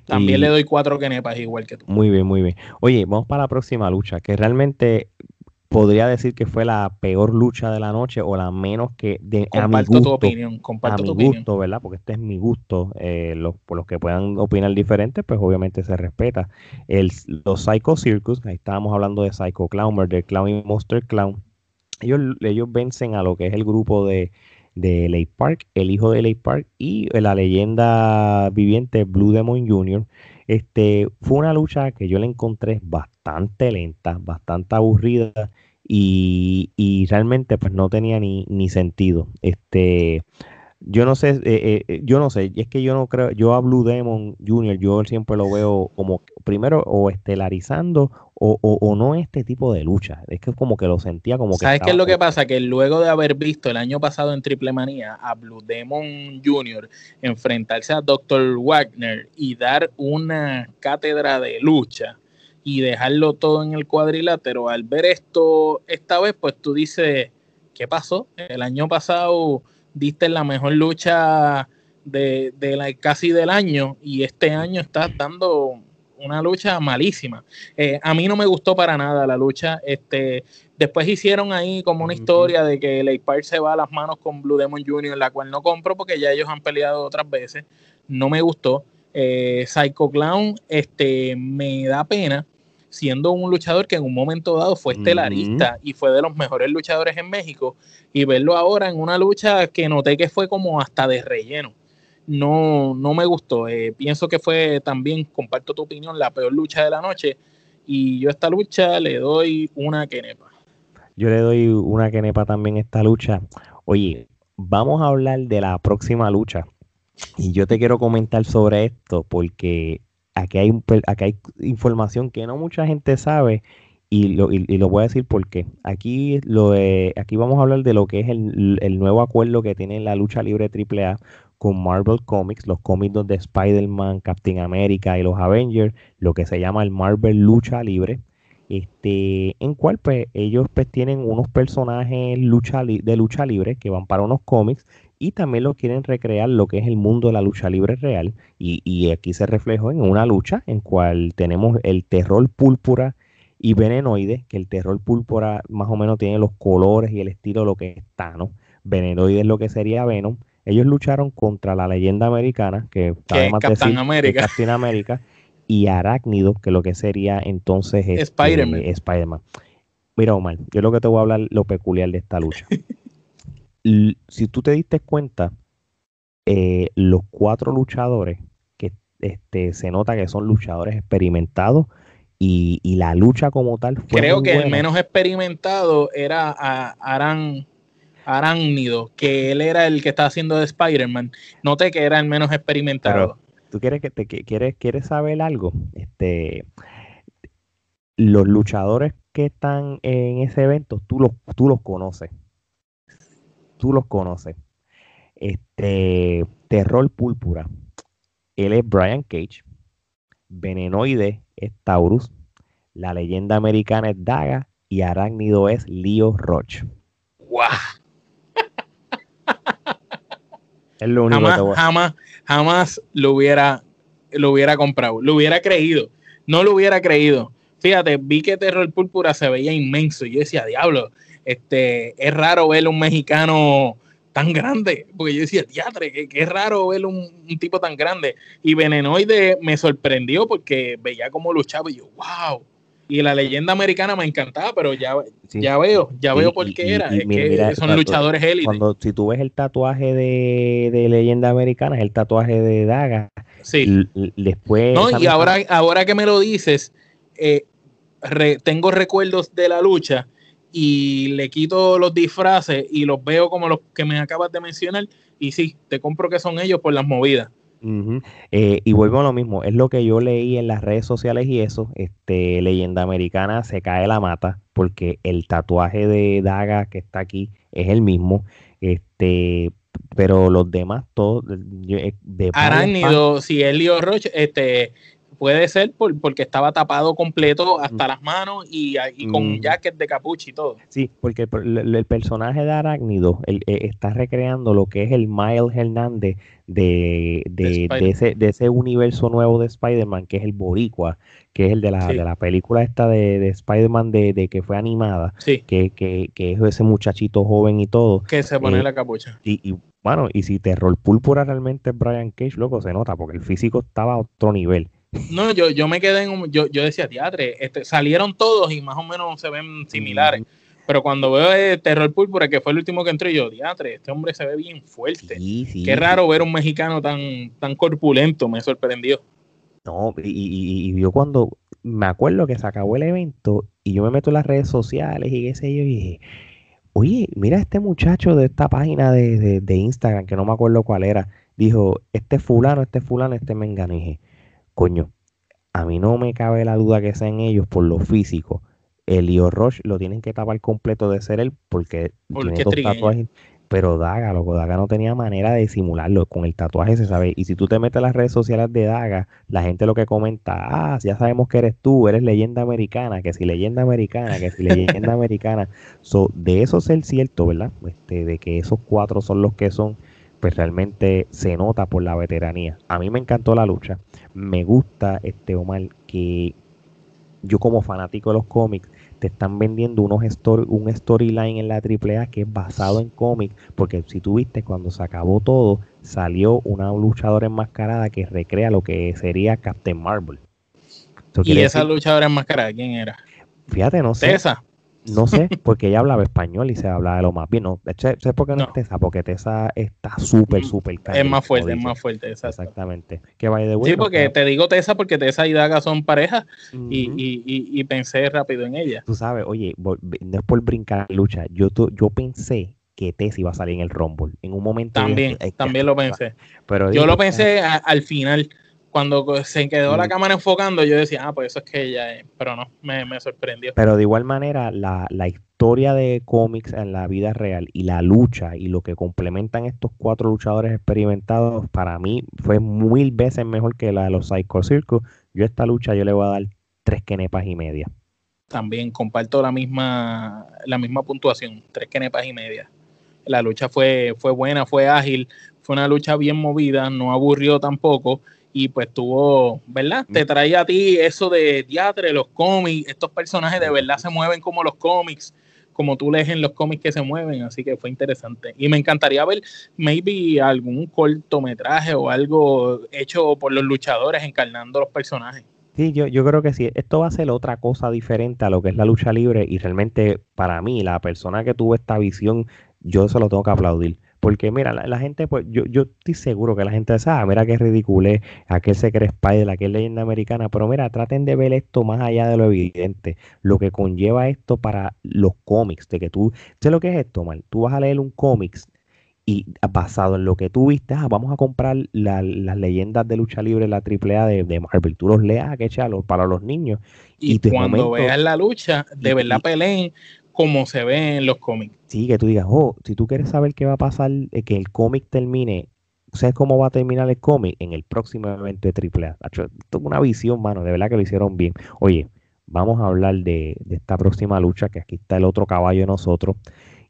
También le doy cuatro kenepas igual que tú. Muy bien, muy bien. Oye, vamos para la próxima lucha, que realmente podría decir que fue la peor lucha de la noche o la menos que de comparto a mi tu opinión comparto a mi gusto verdad porque este es mi gusto eh, los, por los que puedan opinar diferente pues obviamente se respeta. El, los Psycho Circus ahí estábamos hablando de Psycho Clown Murder Clown y Monster Clown. Ellos, ellos vencen a lo que es el grupo de de Lake Park, el hijo de Lake Park y la leyenda viviente Blue Demon Jr. Este, fue una lucha que yo le encontré bastante lenta, bastante aburrida y, y realmente pues no tenía ni, ni sentido. Este, yo no sé, eh, eh, yo no sé, es que yo no creo, yo a Blue Demon Jr., yo siempre lo veo como primero o estelarizando o, o, no este tipo de lucha. Es que como que lo sentía como que. ¿Sabes qué es lo que pasa? Que luego de haber visto el año pasado en Triple Manía a Blue Demon Jr. enfrentarse a Dr. Wagner y dar una cátedra de lucha y dejarlo todo en el cuadrilátero, al ver esto esta vez, pues tú dices, ¿qué pasó? El año pasado diste la mejor lucha de, la, casi del año y este año estás dando una lucha malísima. Eh, a mí no me gustó para nada la lucha. Este, después hicieron ahí como una historia de que Lake Park se va a las manos con Blue Demon Jr., la cual no compro porque ya ellos han peleado otras veces. No me gustó. Eh, Psycho Clown este, me da pena siendo un luchador que en un momento dado fue estelarista y fue de los mejores luchadores en México, y verlo ahora en una lucha que noté que fue como hasta de relleno. No, no me gustó. Eh, pienso que fue también, comparto tu opinión, la peor lucha de la noche. Y yo a esta lucha le doy una quenepa. Yo le doy una quenepa también a esta lucha. Oye, vamos a hablar de la próxima lucha. Y yo te quiero comentar sobre esto porque aquí hay, información que no mucha gente sabe y lo, voy a decir porque aquí, lo aquí vamos a hablar de lo que es el, nuevo acuerdo que tiene la lucha libre AAA con Marvel Comics, los cómics de Spider-Man, Captain America y los Avengers, lo que se llama el Marvel Lucha Libre. este, en cual pues ellos pues tienen unos personajes de lucha libre que van para unos cómics y también lo quieren recrear lo que es el mundo de la lucha libre real y, y aquí se reflejó en una lucha en cual tenemos el terror púrpura y venenoide, que el terror púrpura más o menos tiene los colores y el estilo de lo que es Thanos, venenoide es lo que sería Venom, ellos lucharon contra la leyenda americana, que, que Capitán América. Captain América, y Arácnido, que lo que sería entonces este, Spider-Man. Spider-Man. Mira, Omar, yo lo que te voy a hablar lo peculiar de esta lucha. si tú te diste cuenta, eh, los cuatro luchadores que este, se nota que son luchadores experimentados y, la lucha como tal fue Creo que el menos experimentado era a Aran, Arácnido, que él era el que estaba haciendo de Spider-Man. Noté que era el menos experimentado. ¿Tú quieres, que te, quieres, quieres saber algo? Este, los luchadores que están en ese evento, tú los, tú los conoces. Tú los conoces. Este, Terror Púrpura. Él es Brian Cage. Venenoide es Taurus. La leyenda americana es Daga. Y Arácnido es Leo Roach. ¡Wow! Es lo único jamás, que jamás, jamás lo hubiera, lo hubiera comprado, lo hubiera creído, no lo hubiera creído. Fíjate, vi que Terror Púrpura se veía inmenso y yo decía, diablo, este, es raro ver un mexicano tan grande, porque yo decía, teatre, que, es raro ver un, un, tipo tan grande. Y Venenoide me sorprendió porque veía cómo luchaba y yo, wow, y la leyenda americana me encantaba, pero ya, ya veo, ya veo por qué era. es que son luchadores élites. Cuando si tú ves el tatuaje de, leyenda americana, es el tatuaje de Daga. Sí. después. No, y ahora, ahora que me lo dices, eh, tengo recuerdos de la lucha y le quito los disfraces y los veo como los que me acabas de mencionar. Y sí, te compro que son ellos por las movidas. Eh, y vuelvo a lo mismo, es lo que yo leí en las redes sociales y eso, este, leyenda americana se cae la mata porque el tatuaje de Daga que está aquí es el mismo, este, pero los demás todos eh, de Arácnido, si es Leo Roche, este, puede ser porque estaba tapado completo hasta las manos y, con un jacket de capucha y todo. Sí, porque el, personaje de Arácnido eh, está recreando lo que es el Miles Hernández de, de, ese, de ese universo nuevo de Spider-Man, que es el Boricua, que es el de la, de la película esta de, de Spider-Man de, que fue animada, que, que, que, es ese muchachito joven y todo. Que se pone eh, la capucha. Y, y bueno, y si Terror Púrpura realmente es Brian Cage, loco, se nota, porque el físico estaba a otro nivel. No, yo, yo me quedé en un, yo, yo decía, teatre, este, salieron todos y más o menos se ven similares. Pero cuando veo el Terror Púrpura, que fue el último que entré, yo, teatre, este hombre se ve bien fuerte. Qué raro ver un mexicano tan, tan corpulento, me sorprendió. No, y, y, yo cuando me acuerdo que se acabó el evento y yo me meto en las redes sociales y qué sé yo, y dije, oye, mira este muchacho de esta página de, de, Instagram, que no me acuerdo cuál era, dijo, este fulano, este fulano, este mengano. Coño, a mí no me cabe la duda que sean ellos por lo físico. El Leo Roche lo tienen que tapar completo de ser él porque, tiene dos tatuajes. Pero Daga, loco, Daga no tenía manera de disimularlo. Con el tatuaje se sabe. Y si tú te metes en las redes sociales de Daga, la gente lo que comenta, ah, ya sabemos que eres tú, eres leyenda americana, que si leyenda americana, que si leyenda americana. So, de eso ser cierto, ¿verdad? Este, de que esos cuatro son los que son pues realmente se nota por la veteranía. A mí me encantó la lucha. Me gusta, este Omar, que yo como fanático de los cómics, te están vendiendo unos story, un storyline en la AAA que es basado en cómics, porque si tú viste cuando se acabó todo, salió una luchadora enmascarada que recrea lo que sería Captain Marvel. ¿Y esa luchadora enmascarada quién era? Fíjate, no sé. ¿Esa? No sé, porque ella hablaba español y se hablaba de lo más bien. No, sé, por qué no, es Tessa, porque Tessa está súper, mm, súper Es más fuerte, es más fuerte, exactamente. Que vaya de Sí, porque te digo Tessa porque Tessa y Daga son pareja y, y, y, pensé rápido en ella. Tú sabes, oye, no es por brincar lucha, yo, yo pensé que Tessa iba a salir en el Rumble. En un momento. También, también lo pensé. Pero yo lo pensé al final cuando se quedó la mm. cámara enfocando, yo decía, ah, pues eso es que ella es, pero no, me, sorprendió. Pero de igual manera, la, historia de cómics en la vida real y la lucha y lo que complementan estos cuatro luchadores experimentados, para mí fue mil veces mejor que la de los Psycho Circus. Yo esta lucha yo le voy a dar tres quenepas y media. también comparto la misma, la misma puntuación, tres kenepas y media. La lucha fue, fue buena, fue ágil, fue una lucha bien movida, no aburrió tampoco y pues tuvo, ¿verdad? Te traía a ti eso de teatro, los cómics, estos personajes de verdad se mueven como los cómics, como tú lees en los cómics que se mueven, así que fue interesante. Y me encantaría ver maybe algún cortometraje o algo hecho por los luchadores encarnando los personajes. Sí, yo, yo creo que sí. Esto va a ser otra cosa diferente a lo que es la lucha libre y realmente para mí, la persona que tuvo esta visión, yo se lo tengo que aplaudir. Porque mira, la, gente, pues yo, yo estoy seguro que la gente sabe, ah, mira qué ridículo es, aquel se cree Spider, aquel leyenda americana, pero mira, traten de ver esto más allá de lo evidente, lo que conlleva esto para los cómics, de que tú, ¿sabes lo que es esto, mal? Tú vas a leer un cómics y basado en lo que tú viste, ah, vamos a comprar las leyendas de lucha libre, la AAA de, de Marvel, tú los leas, que echarlos para los niños. Y, cuando veas la lucha, de verdad peleen como se ve en los cómics. Sí, que tú digas, oh, si tú quieres saber qué va a pasar, eh, que el cómic termine, ¿sabes cómo va a terminar el cómic? En el próximo evento de AAA. Es una visión, mano, de verdad que lo hicieron bien. Oye, vamos a hablar de, de esta próxima lucha, que aquí está el otro caballo de nosotros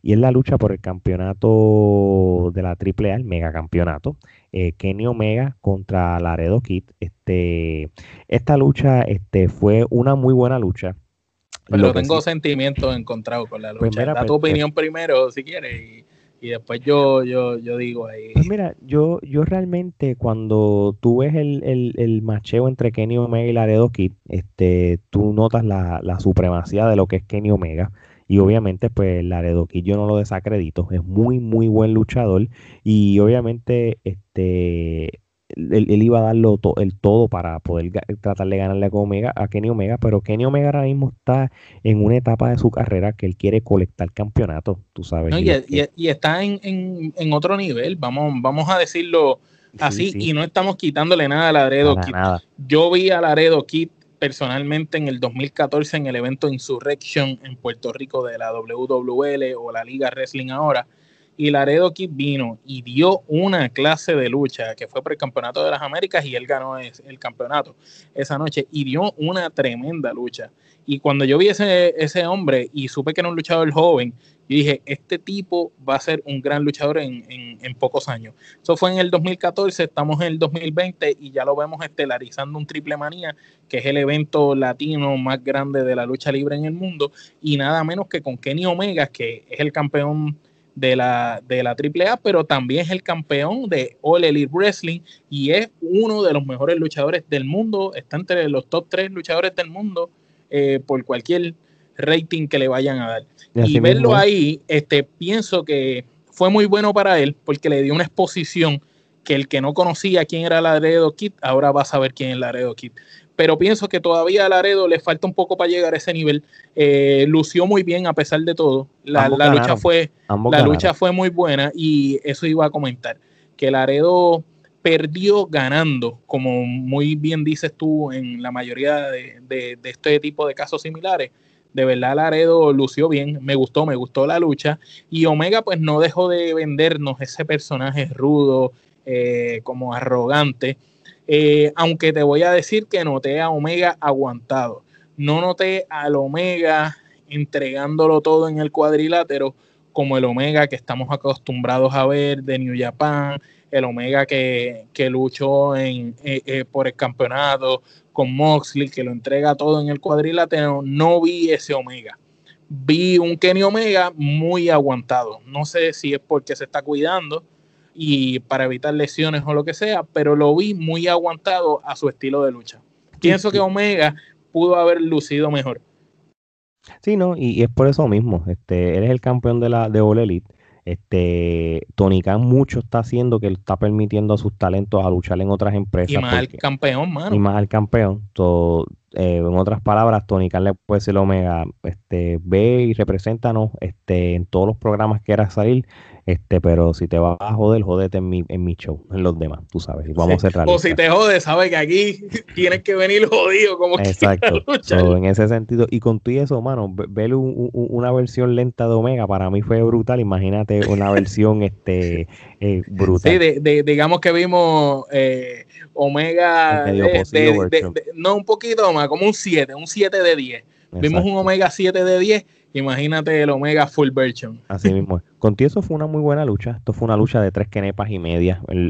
y es la lucha por el campeonato de la AAA, el mega campeonato, eh, Kenny Omega contra Laredo Kid. Este, esta lucha este, fue una muy buena lucha. Pero tengo sentimientos encontrados con la pues lucha. da tu pues, opinión primero, si quieres, y, después yo, yo, yo digo ahí. Pues mira, yo, yo realmente cuando tú ves el, el, el, macheo entre Kenny Omega y Laredo Kid, este, tú notas la, la supremacía de lo que es Kenny Omega. Y obviamente, pues Laredo Kid yo no lo desacredito. Es muy, muy buen luchador. Y obviamente, este. Él, iba a darlo el todo para poder tratar de ganarle a, Omega, a Kenny Omega, pero Kenny Omega ahora mismo está en una etapa de su carrera que él quiere colectar campeonato, tú sabes. y, está en, otro nivel, vamos, vamos a decirlo así, y no estamos quitándole nada a Laredo Kid. Yo vi a Laredo Kid personalmente en el 2014 en el evento Insurrection en Puerto Rico de la WWL o la Liga Wrestling ahora. Y Laredo Kid vino y dio una clase de lucha que fue por el Campeonato de las Américas y él ganó el campeonato esa noche y dio una tremenda lucha. Y cuando yo vi ese, ese hombre y supe que era un luchador joven, yo dije, este tipo va a ser un gran luchador en, pocos años. Eso fue en el 2014, estamos en el 2020 y ya lo vemos estelarizando un triple manía, que es el evento latino más grande de la lucha libre en el mundo, y nada menos que con Kenny Omega, que es el campeón de la, de la AAA, pero también es el campeón de All Elite Wrestling y es uno de los mejores luchadores del mundo, está entre los top tres luchadores del mundo eh, por cualquier rating que le vayan a dar. Y, verlo ahí, este, pienso que fue muy bueno para él porque le dio una exposición que el que no conocía quién era Laredo Kid, ahora va a saber quién es Laredo Kid. Pero pienso que todavía a Laredo le falta un poco para llegar a ese nivel. Eh, lució muy bien a pesar de todo. La, lucha, fue, la lucha fue muy buena y eso iba a comentar. Que Laredo perdió ganando, como muy bien dices tú en la mayoría de, de este tipo de casos similares de verdad Laredo lució bien, me gustó, me gustó la lucha. Y Omega pues no dejó de vendernos ese personaje rudo, eh, como arrogante. Eh, aunque te voy a decir que noté a Omega aguantado. No noté al Omega entregándolo todo en el cuadrilátero como el Omega que estamos acostumbrados a ver de New Japan, el Omega que, luchó en, eh, por el campeonato, con Moxley, que lo entrega todo en el cuadrilátero, no vi ese Omega. Vi un Kenny Omega muy aguantado. No sé si es porque se está cuidando y para evitar lesiones o lo que sea, pero lo vi muy aguantado a su estilo de lucha. Pienso que Omega pudo haber lucido mejor. Sí, no, y, es por eso mismo. Este, eres el campeón de la de All Elite este, Tony Khan mucho está haciendo que él está permitiendo a sus talentos a luchar en otras empresas. Y más al campeón, mano. Y más al campeón. Todo, eh, en otras palabras, Tony Khan le puede decir Omega, este, ve y represéntanos este, en todos los programas que quieras salir, este, pero si te vas a joder, jódete en mi, en mi show, en los demás, tú sabes. Vamos a O si te jodes, sabes que aquí tienes que venir jodido como Exacto. en ese sentido, y con y eso, mano, ver una versión lenta de Omega para mí fue brutal. Imagínate una versión este eh, brutal. Sí, digamos que vimos eh, Omega no un poquito más, como un 7, un 7 de 10 Vimos un Omega 7 de 10, imagínate el Omega Full Version. Así mismo. Contigo eso fue una muy buena lucha. Esto fue una lucha de tres kenepas y media en,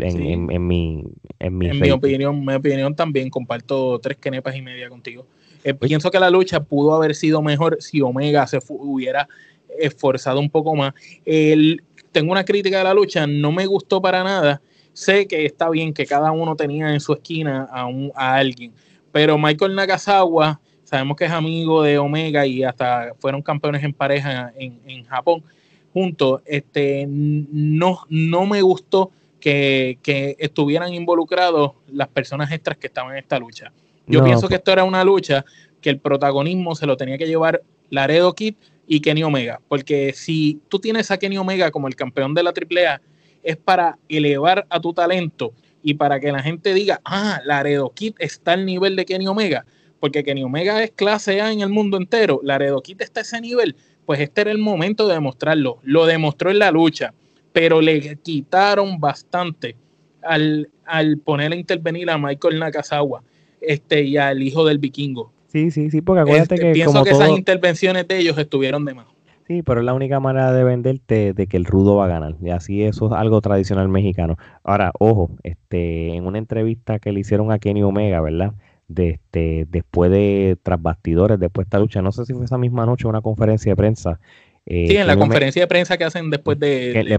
mi En, mi, opinión, mi opinión también comparto tres kenepas y media contigo. Eh, pienso que la lucha pudo haber sido mejor si Omega se hubiera esforzado un poco más. El, tengo una crítica de la lucha, no me gustó para nada. Sé que está bien que cada uno tenía en su esquina a, un, a alguien, pero Michael Nakazawa, sabemos que es amigo de Omega y hasta fueron campeones en pareja en, Japón juntos. Este, no, no me gustó que, estuvieran involucrados las personas extras que estaban en esta lucha. Yo pienso que esto era una lucha que el protagonismo se lo tenía que llevar Laredo Kid y Kenny Omega, porque si tú tienes a Kenny Omega como el campeón de la AAA, es para elevar a tu talento y para que la gente diga, ah, Laredo Kid está al nivel de Kenny Omega, porque Kenny Omega es clase A en el mundo entero, Laredo Kid está a ese nivel, pues este era el momento de demostrarlo. Lo demostró en la lucha, pero le quitaron bastante al, al poner a intervenir a Michael Nakazawa este, y al hijo del vikingo. Sí, sí, sí, porque acuérdate este, que. Pienso que esas intervenciones de ellos estuvieron de más. Sí, pero es la única manera de venderte de que el rudo va a ganar. Y así eso es algo tradicional mexicano. Ahora, ojo, este, en una entrevista que le hicieron a Kenny Omega, ¿verdad? De este, después de tras bastidores, después de esta lucha, no sé si fue esa misma noche una conferencia de prensa, eh, sí, en la conferencia de prensa que hacen después de... le,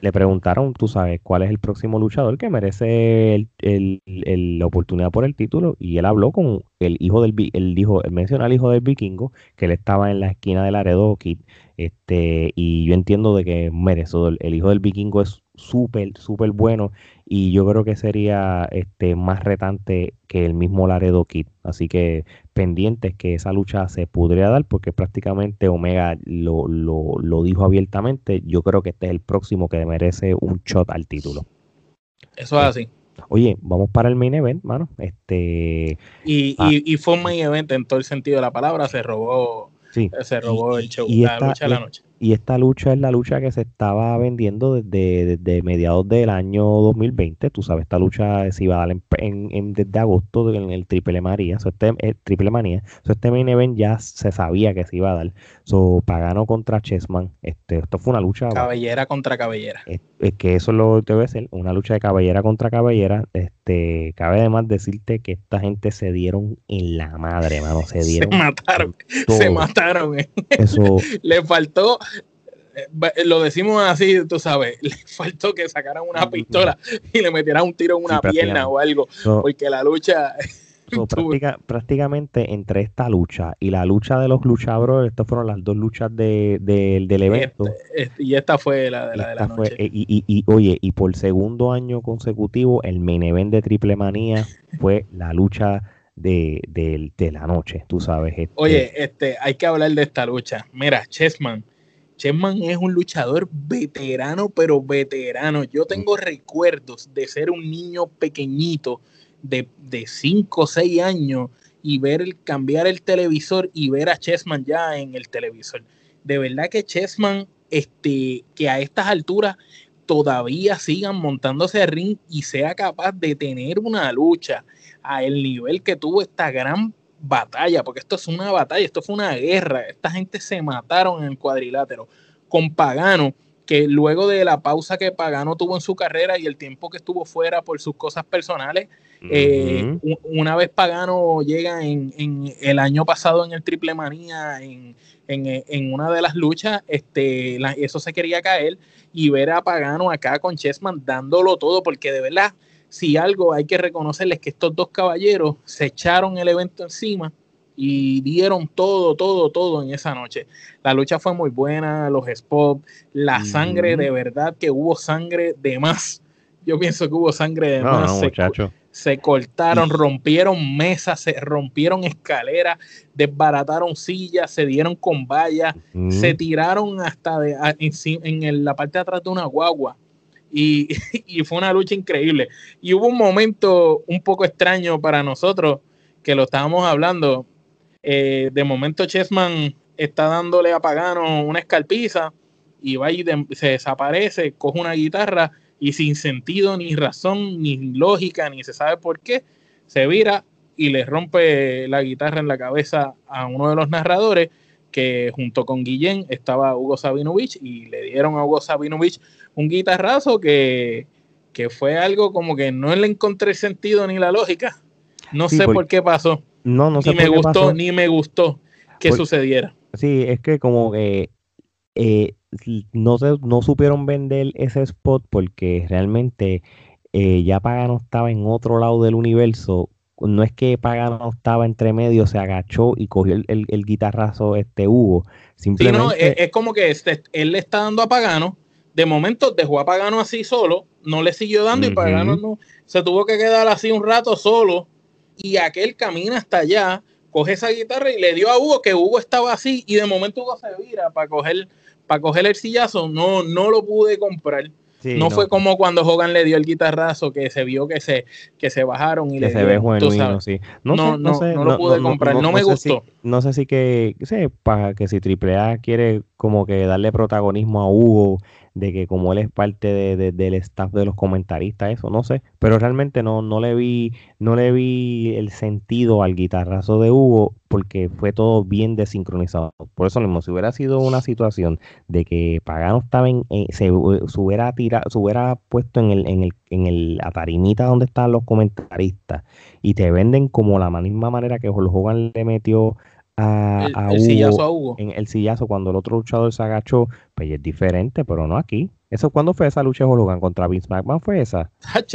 le, preguntaron, tú sabes, cuál es el próximo luchador que merece la oportunidad por el título y él habló con el hijo del... Él dijo, él menciona al hijo del vikingo, que él estaba en la esquina de Laredo Kid, este, y yo entiendo de que merece, el hijo del vikingo es súper, súper bueno y yo creo que sería este más retante que el mismo Laredo Kid. Así que pendientes que esa lucha se podría dar porque prácticamente Omega lo, lo, dijo abiertamente. Yo creo que este es el próximo que merece un shot al título. Eso es así. Oye, vamos para el main event, mano. Este, y, ah. y, fue un main event en todo el sentido de la palabra. Se robó, se robó el show, la lucha de la noche y esta lucha es la lucha que se estaba vendiendo desde, mediados del año 2020. Tú sabes, esta lucha se iba a dar en, desde agosto en el Triple María, este, el eh, Triple Manía. este main event ya se sabía que se iba a dar. So, Pagano contra Chessman. Este, esto fue una lucha. Cabellera contra cabellera. Es, que eso lo debe ser, una lucha de cabellera contra cabellera. Este, cabe además decirte que esta gente se dieron en la madre, mano. Se dieron. Se mataron. Se mataron. Eso. Le faltó eh, lo decimos así, tú sabes, le faltó que sacaran una pistola y le metieran un tiro en una pierna o algo, porque la lucha... prácticamente entre esta lucha y la lucha de los luchadores, estas fueron las dos luchas de, del este, evento. Este, y esta fue la de la, noche. Eh, y, y, oye, y por segundo año consecutivo, el main event de Triple Manía fue la lucha de, la noche, tú sabes. Este. Oye, este, hay que hablar de esta lucha. Mira, Chessman Chessman es un luchador veterano, pero veterano. Yo tengo recuerdos de ser un niño pequeñito de 5 o 6 años y ver el, cambiar el televisor y ver a Chessman ya en el televisor. De verdad que Chessman, este, que a estas alturas todavía sigan montándose a ring y sea capaz de tener una lucha a el nivel que tuvo esta gran batalla, porque esto es una batalla, esto fue una guerra, esta gente se mataron en el cuadrilátero con Pagano, que luego de la pausa que Pagano tuvo en su carrera y el tiempo que estuvo fuera por sus cosas personales, eh, una vez Pagano llega en, el año pasado en el Triple Manía, en, una de las luchas, este, eso se quería caer y ver a Pagano acá con Chessman dándolo todo, porque de verdad si algo hay que reconocerles que estos dos caballeros se echaron el evento encima y dieron todo, todo, todo en esa noche. La lucha fue muy buena, los spots, la sangre, de verdad que hubo sangre de más. Yo pienso que hubo sangre de más. se, se, cortaron, rompieron mesas, se rompieron escaleras, desbarataron sillas, se dieron con vallas, se tiraron hasta de, en, en la parte de atrás de una guagua y, fue una lucha increíble. Y hubo un momento un poco extraño para nosotros que lo estábamos hablando. Eh, de momento Chessman está dándole a Pagano una escalpiza y va y se desaparece, coge una guitarra y sin sentido, ni razón, ni lógica, ni se sabe por qué, se vira y le rompe la guitarra en la cabeza a uno de los narradores que junto con Guillén estaba Hugo Sabinovich y le dieron a Hugo Sabinovich un guitarrazo que, fue algo como que no le encontré sentido ni la lógica. No sé por, qué pasó. No, no sé ni me gustó, ni me gustó que sucediera. Sí, es que como que eh, no, se, no supieron vender ese spot porque realmente eh, ya Pagano estaba en otro lado del universo. No es que Pagano estaba entre medio, se agachó y cogió el, guitarrazo este Hugo. Simplemente... es, como que este, él le está dando a Pagano. De momento dejó a Pagano así solo, no le siguió dando y Pagano no, se tuvo que quedar así un rato solo. Y aquel camina hasta allá, coge esa guitarra y le dio a Hugo, que Hugo estaba así, y de momento Hugo se vira para coger, para coger el sillazo. No, no lo pude comprar no, fue como cuando Hogan le dio el guitarrazo que se vio que se, que se bajaron y que le se ve genuino, sí. No, no, no, no, lo pude comprar, no, me gustó. no sé si que, sé, para que si AAA quiere como que darle protagonismo a Hugo de que como él es parte de, del staff de los comentaristas, eso no sé, pero realmente no, no le vi, no le vi el sentido al guitarrazo de Hugo porque fue todo bien desincronizado. Por eso mismo, si hubiera sido una situación de que Pagano estaba en, se, hubiera tirado, se hubiera puesto en el, en el, en el atarimita donde están los comentaristas y te venden como la misma manera que Hulk Hogan le metió a, el, Hugo, sillazo a Hugo. En el sillazo cuando el otro luchador se agachó, pues es diferente, pero no aquí. ¿Eso cuándo fue esa lucha de Hogan contra Vince McMahon? ¿Fue esa?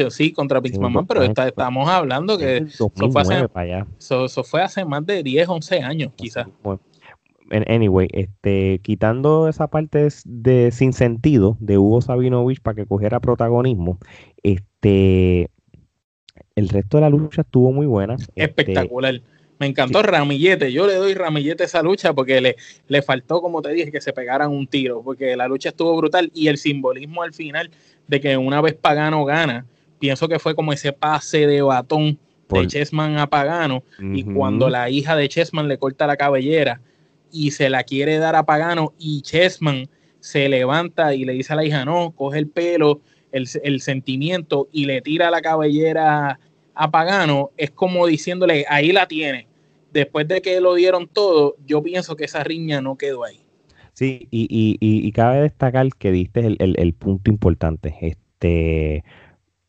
sí, contra Vince McMahon, pero estamos hablando que eso, fue hace, eso, fue hace, más de 10, 11 años, quizás. anyway, este, quitando esa parte de sin sentido de Hugo Sabinovich para que cogiera protagonismo, este, el resto de la lucha estuvo muy buena. Este, Espectacular. Me encantó Ramillete. Yo le doy Ramillete esa lucha porque le, le faltó, como te dije, que se pegaran un tiro, porque la lucha estuvo brutal y el simbolismo al final de que una vez Pagano gana, pienso que fue como ese pase de batón de Chessman a Pagano y cuando la hija de Chessman le corta la cabellera y se la quiere dar a Pagano y Chessman se levanta y le dice a la hija, no, coge el pelo, el, el sentimiento y le tira la cabellera a Pagano, es como diciéndole, ahí la tiene. Después de que lo dieron todo, yo pienso que esa riña no quedó ahí. Sí, y, y, y, cabe destacar que diste el, el, punto importante. Este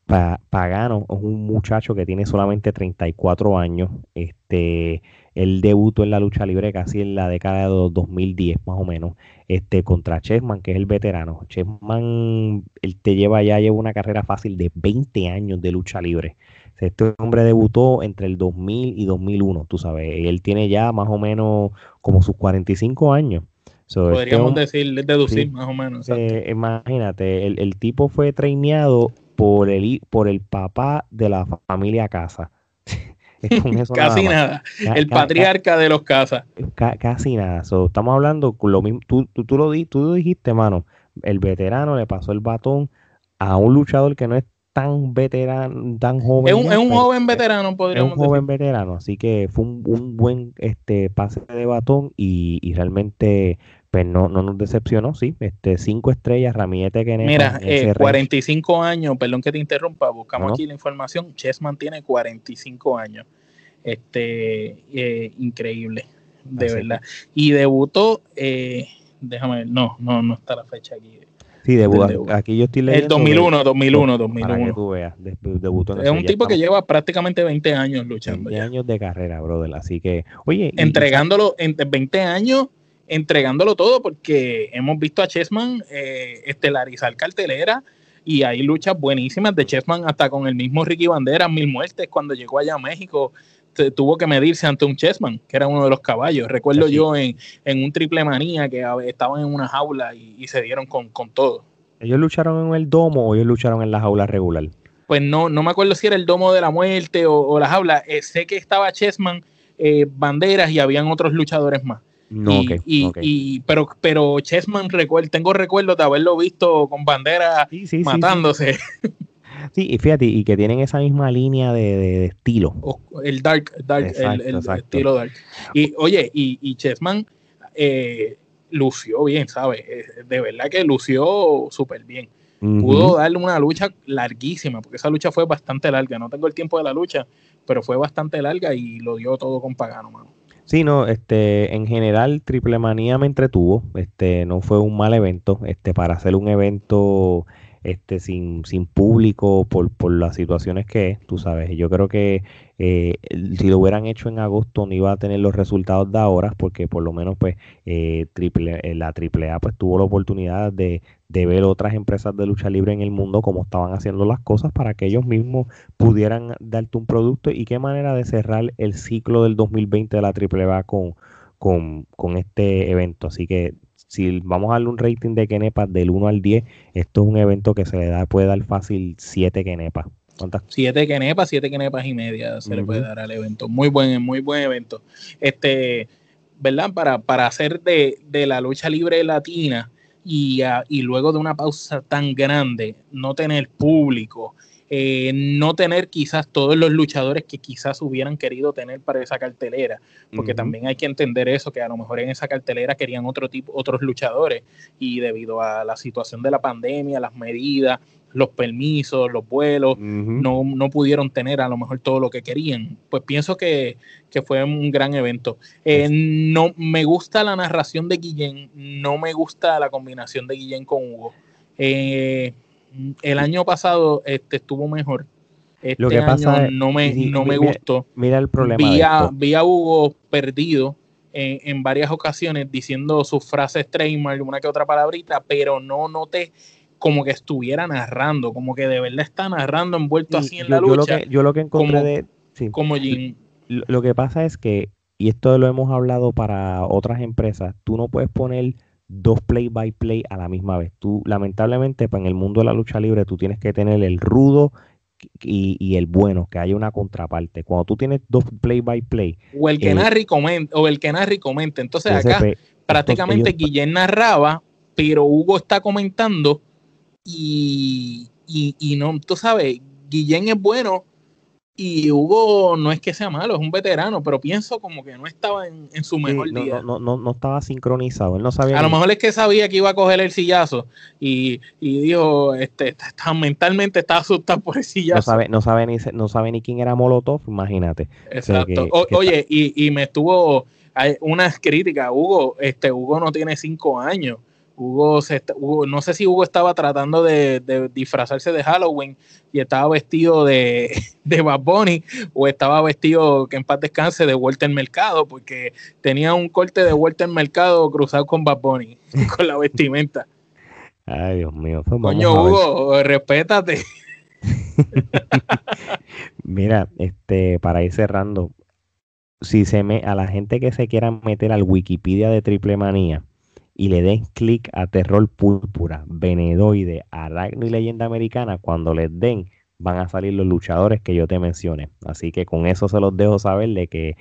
Pagano es un muchacho que tiene solamente 34 años. Este, él debutó en la lucha libre casi en la década de 2010 más o menos, este, contra Chessman, que es el veterano. Chessman, él te lleva ya, lleva una carrera fácil de 20 años de lucha libre. Este hombre debutó entre el 2000 y 2001, tú sabes. Él tiene ya más o menos como sus 45 años. Este Podríamos decir, deducir más o menos. Eh, imagínate, el, tipo fue traineado por el, por el papá de la familia Casa. casi nada. El patriarca de los Casas. casi nada. estamos hablando, lo mismo, tú, tú, lo, tú dijiste, mano. El veterano le pasó el batón a un luchador que no es tan veterano, tan joven. Es un, joven veterano, podríamos decir. Es un joven veterano, así que fue un, buen este pase de batón y, realmente pues no, no nos decepcionó, sí. Este, cinco estrellas, Ramillete que Mira, eh, 45 años, perdón que te interrumpa, buscamos aquí la información. Chessman tiene 45 años. Este, eh, increíble, de verdad. Y debutó, eh, déjame ver, no, no, no está la fecha aquí. Sí, debutó. Aquí yo estoy leyendo. El 2001, 2001, 2001. debutó es un tipo que lleva prácticamente 20 años luchando. 20 años de carrera, brother. Así que, oye. Entregándolo, en 20 años, entregándolo todo, porque hemos visto a Chessman eh, estelarizar cartelera y hay luchas buenísimas de Chessman hasta con el mismo Ricky Bandera, Mil Muertes, cuando llegó allá a México tuvo que medirse ante un Chessman, que era uno de los caballos. Recuerdo yo en, un triple manía que estaban en una jaula y, se dieron con, todo. ¿Ellos lucharon en el domo o ellos lucharon en la jaula regular? Pues no, no me acuerdo si era el domo de la muerte o, la jaula. Eh, sé que estaba Chessman, eh, Banderas y habían otros luchadores más. No, y, pero, pero Chessman, tengo recuerdo de haberlo visto con Banderas matándose. Sí, y fíjate, y que tienen esa misma línea de, estilo. El dark, dark el, estilo dark. Y oye, y, y Chessman eh, lució bien, ¿sabes? Eh, de verdad que lució súper bien. pudo darle una lucha larguísima, porque esa lucha fue bastante larga. No tengo el tiempo de la lucha, pero fue bastante larga y lo dio todo con Pagano, mano. Sí, no, este, en general Triple Manía me entretuvo, este, no fue un mal evento, este, para hacer un evento este, sin, sin público por, por las situaciones que es, tú sabes. Yo creo que eh, si lo hubieran hecho en agosto no iba a tener los resultados de ahora, porque por lo menos pues eh, triple, eh, la AAA pues tuvo la oportunidad de, de ver otras empresas de lucha libre en el mundo cómo estaban haciendo las cosas para que ellos mismos pudieran darte un producto y qué manera de cerrar el ciclo del 2020 de la AAA con, con, con este evento. Así que si vamos a darle un rating de Kenepas del 1 al 10, esto es un evento que se le da, puede dar fácil 7 Kenepas. ¿Cuántas? 7 Kenepas, 7 Kenepas y media se le puede dar al evento. Muy buen, muy buen evento. Este, ¿verdad? Para, para hacer de, la lucha libre latina y, y luego de una pausa tan grande, no tener público, eh, no tener quizás todos los luchadores que quizás hubieran querido tener para esa cartelera, porque también hay que entender eso, que a lo mejor en esa cartelera querían otro tipo, otros luchadores, y debido a la situación de la pandemia, las medidas, los permisos, los vuelos, no, no, pudieron tener a lo mejor todo lo que querían. Pues pienso que, fue un gran evento. Eh, no me gusta la narración de Guillén, no me gusta la combinación de Guillén con Hugo. Eh, el año pasado este, estuvo mejor. Este Lo que pasa no me, no me gustó. Mira el problema. Vi a, Hugo perdido en, varias ocasiones diciendo sus frases trademark, una que otra palabrita, pero no noté como que estuviera narrando, como que de verdad está narrando envuelto así en la lucha. Yo lo que, encontré de. como Jim. Lo que pasa es que, y esto lo hemos hablado para otras empresas, tú no puedes poner dos play by play a la misma vez. Tú, lamentablemente, pues, en el mundo de la lucha libre, tú tienes que tener el rudo y, el bueno, que haya una contraparte. Cuando tú tienes dos play by play. O el que narri comenta, o el que narri comenta. Entonces, acá prácticamente Guillén narraba, pero Hugo está comentando y, y, y no, tú sabes, Guillén es bueno, y Hugo no es que sea malo, es un veterano, pero pienso como que no estaba en, su mejor día. No, no, no, estaba sincronizado, él no sabía. A lo mejor es que sabía que iba a coger el sillazo y, y dijo, este, está, mentalmente estaba asustado por el sillazo. No sabe, no sabe, ni, no sabe ni quién era Molotov, imagínate. Exacto. oye, y, y me estuvo, hay unas críticas, Hugo, este, Hugo no tiene cinco años Hugo, se, no sé si Hugo estaba tratando de, disfrazarse de Halloween y estaba vestido de, de Bad Bunny o estaba vestido, que en paz descanse, de Walter Mercado, porque tenía un corte de Walter Mercado cruzado con Bad Bunny, con la vestimenta. Ay, Dios mío. Pues Coño, Hugo, respétate. Mira, este, para ir cerrando, si se me, a la gente que se quiera meter al Wikipedia de Triple Manía, y le den clic a Terror Púrpura, Venedoide, Aracno y Leyenda Americana, cuando les den van a salir los luchadores que yo te mencioné. Así que con eso se los dejo saber de que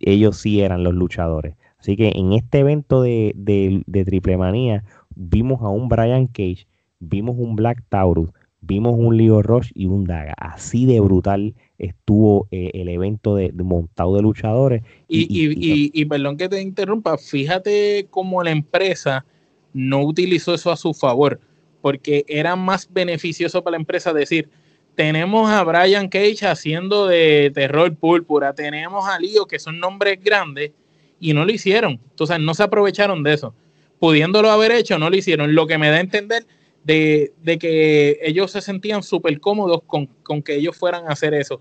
ellos sí eran los luchadores. Así que en este evento de, de Triple Manía vimos a un Brian Cage, vimos un Black Taurus, vimos un Leo Rush y un Daga. Así de brutal estuvo eh, el evento de, montado de luchadores. Y, y, y, perdón que te interrumpa, fíjate cómo la empresa no utilizó eso a su favor, porque era más beneficioso para la empresa decir, tenemos a Brian Cage haciendo de terror púrpura, tenemos a Leo, que son nombres grandes, y no lo hicieron. Entonces no se aprovecharon de eso. Pudiéndolo haber hecho, no lo hicieron. Lo que me da a entender de, que ellos se sentían súper cómodos con, que ellos fueran a hacer eso,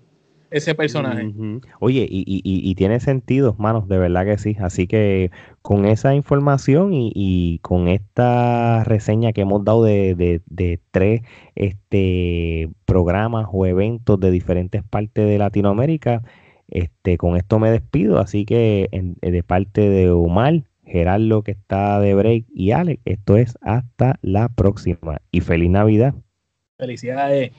ese personaje. Oye, y, y, y, tiene sentido, manos, de verdad que sí. Así que con esa información y, con esta reseña que hemos dado de, de, tres este, programas o eventos de diferentes partes de Latinoamérica, este, con esto me despido. Así que de parte de Omar, Gerardo que está de break y Alex. Esto es hasta la próxima y feliz Navidad. Felicidades.